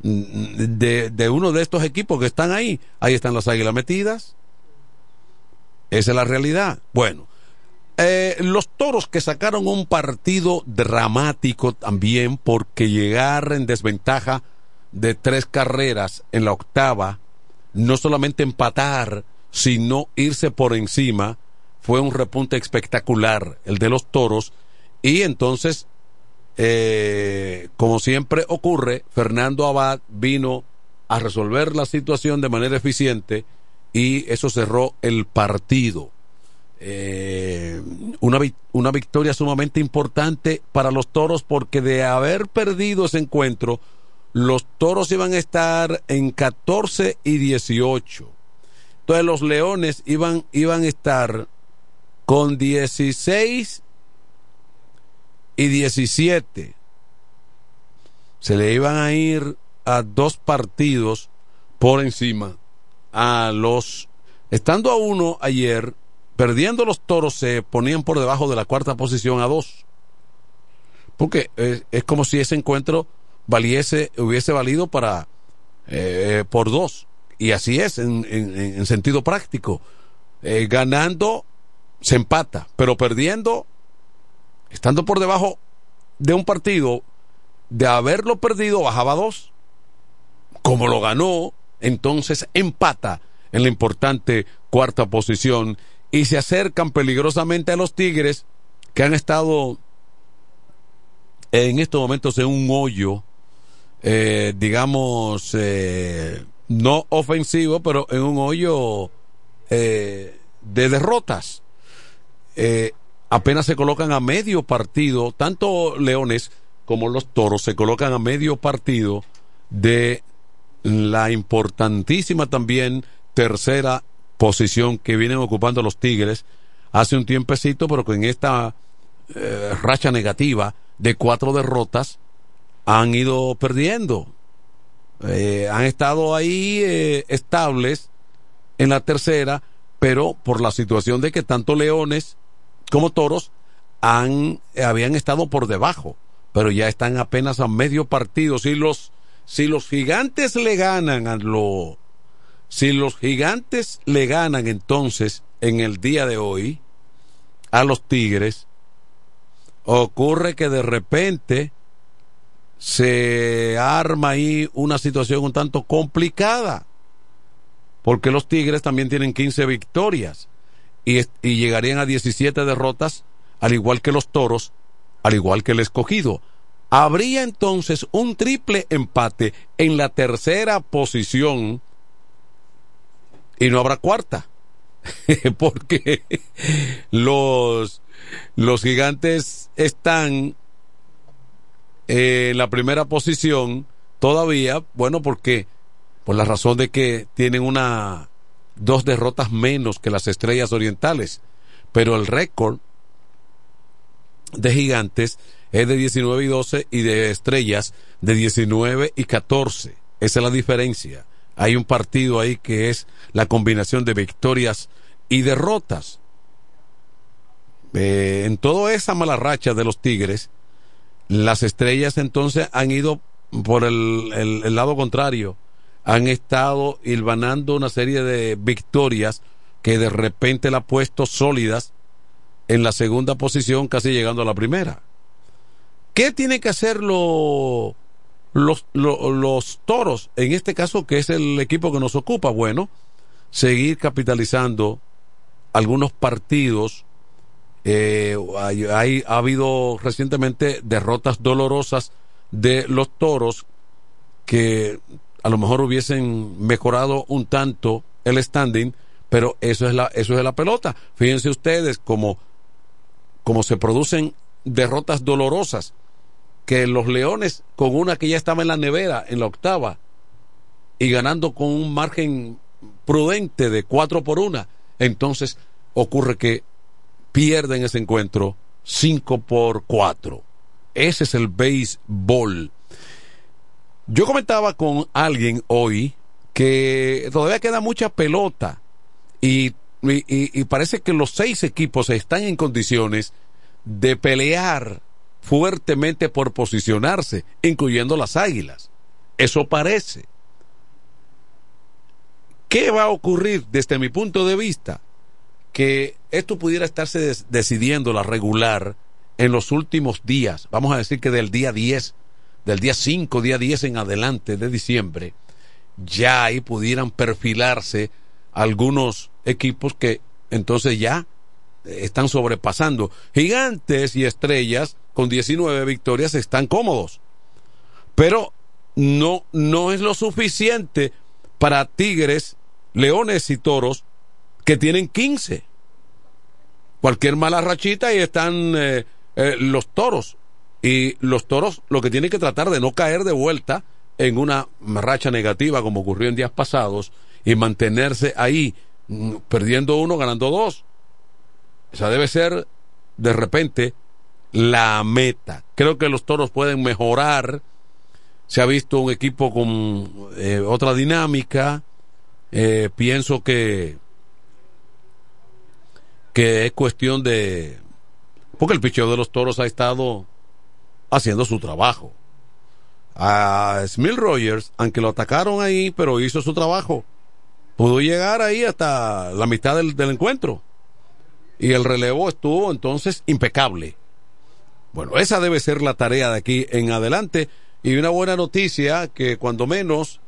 de, de, uno de estos equipos que están ahí, ahí están las águilas metidas. Esa es la realidad. Bueno, eh, los toros que sacaron un partido dramático también porque llegar en desventaja de tres carreras en la octava, no solamente empatar, sino irse por encima, fue un repunte espectacular el de los toros y entonces eh, como siempre ocurre, Fernando Abad vino a resolver la situación de manera eficiente y eso cerró el partido. Eh, una, una victoria sumamente importante para los toros porque de haber perdido ese encuentro, los toros iban a estar en 14 y 18. Entonces los leones iban, iban a estar con 16 y 17 se le iban a ir a dos partidos por encima a los estando a uno ayer perdiendo los toros se ponían por debajo de la cuarta posición a dos porque es, como si ese encuentro valiese hubiese valido para eh, por dos y así es en, en, sentido práctico eh, ganando se empata pero perdiendo estando por debajo de un partido, de haberlo perdido, bajaba dos. Como lo ganó, entonces empata en la importante cuarta posición y se acercan peligrosamente a los Tigres que han estado en estos momentos en un hoyo, eh, digamos, eh, no ofensivo, pero en un hoyo eh, de derrotas. Apenas se colocan a medio partido, tanto Leones como los Toros se colocan a medio partido de la importantísima también tercera posición que vienen ocupando los Tigres. Hace un tiempecito, pero con esta eh, racha negativa de cuatro derrotas han ido perdiendo. Eh, han estado ahí eh, estables en la tercera, pero por la situación de que tanto Leones como toros han, habían estado por debajo, pero ya están apenas a medio partido. Si los, si los gigantes le ganan a lo, si los gigantes le ganan entonces en el día de hoy a los tigres, ocurre que de repente se arma ahí una situación un tanto complicada, porque los tigres también tienen 15 victorias y, llegarían a 17 derrotas, al igual que los toros, al igual que el escogido. Habría entonces un triple empate en la tercera posición y no habrá cuarta. Porque los, los gigantes están en la primera posición todavía, bueno, porque por la razón de que tienen una dos derrotas menos que las Estrellas Orientales, pero el récord de Gigantes es de 19 y 12 y de Estrellas de 19 y 14. Esa es la diferencia. Hay un partido ahí que es la combinación de victorias y derrotas. Eh, en toda esa mala racha de los Tigres, las estrellas entonces han ido por el, el, lado contrario. Han estado hilvanando una serie de victorias que de repente la ha puesto sólidas en la segunda posición, casi llegando a la primera. ¿Qué tiene que hacer lo, los, los toros? En este caso, que es el equipo que nos ocupa. Bueno, seguir capitalizando algunos partidos eh, hay, ha habido recientemente derrotas dolorosas de los toros que a lo mejor hubiesen mejorado un tanto el standing, pero eso es la, eso es la pelota. Fíjense ustedes cómo, cómo se producen derrotas dolorosas, que los leones con una que ya estaba en la nevera, en la octava, y ganando con un margen prudente de cuatro por una, entonces ocurre que pierden ese encuentro 5 por 4. Ese es el béisbol. Yo comentaba con alguien hoy que todavía queda mucha pelota y, y, parece que los seis equipos están en condiciones de pelear fuertemente por posicionarse, incluyendo las águilas. Eso parece. ¿Qué va a ocurrir desde mi punto de vista? Que esto pudiera estarse decidiendo la regular en los últimos días, vamos a decir que del día 10, del día 5, día 10 en adelante de diciembre, ya ahí pudieran perfilarse algunos equipos que entonces ya están sobrepasando. Gigantes y estrellas con 19 victorias están cómodos. Pero no, no es lo suficiente para Tigres, Leones y Toros que tienen 15 cualquier mala rachita y están eh, eh, los toros. Y los toros lo que tienen que tratar de no caer de vuelta en una racha negativa como ocurrió en días pasados y mantenerse ahí, mm, perdiendo uno, ganando dos. Esa debe ser de repente la meta. Creo que los toros pueden mejorar. Se ha visto un equipo con eh, otra dinámica. pienso que que es cuestión de... Porque el picheo de los toros ha estado haciendo su trabajo. A Smith Rogers, aunque lo atacaron ahí, pero hizo su trabajo. Pudo llegar ahí hasta la mitad del, encuentro. Y el relevo estuvo entonces impecable. Bueno, esa debe ser la tarea de aquí en adelante. Y una buena noticia que cuando menos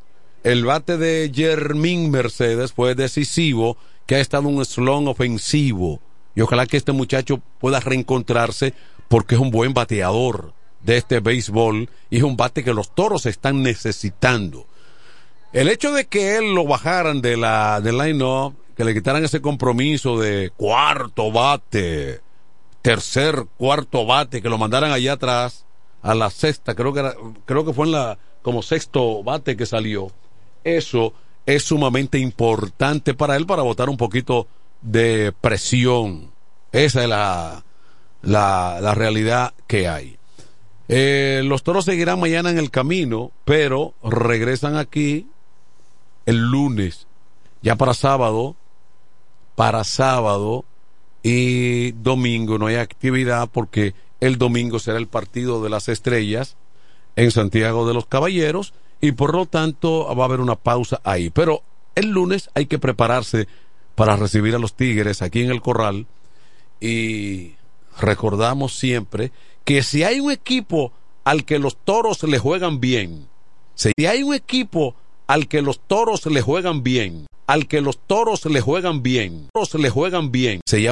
el bate de Jermín Mercedes fue decisivo que ha estado un slon ofensivo. Y ojalá que este muchacho pueda reencontrarse porque es un buen bateador de este béisbol y es un bate que los toros están necesitando. El hecho de que él lo bajaran de la del line-up, que le quitaran ese compromiso de cuarto bate, tercer, cuarto bate, que lo mandaran allá atrás a la sexta, creo que creo que fue en la como sexto bate que salió. Eso es sumamente importante para él para botar un poquito de presión. Esa es la, la, realidad que hay. Eh, los toros seguirán mañana en el camino, pero regresan aquí el lunes, ya para sábado, para sábado y domingo no hay actividad porque el domingo será el partido de las estrellas en Santiago de los Caballeros y por lo tanto va a haber una pausa ahí. Pero el lunes hay que prepararse para recibir a los Tigres aquí en el Corral y recordamos siempre que si hay un equipo al que los toros le juegan bien, si hay un equipo al que los toros le juegan bien, al que los toros le juegan bien, toros le juegan bien, se llama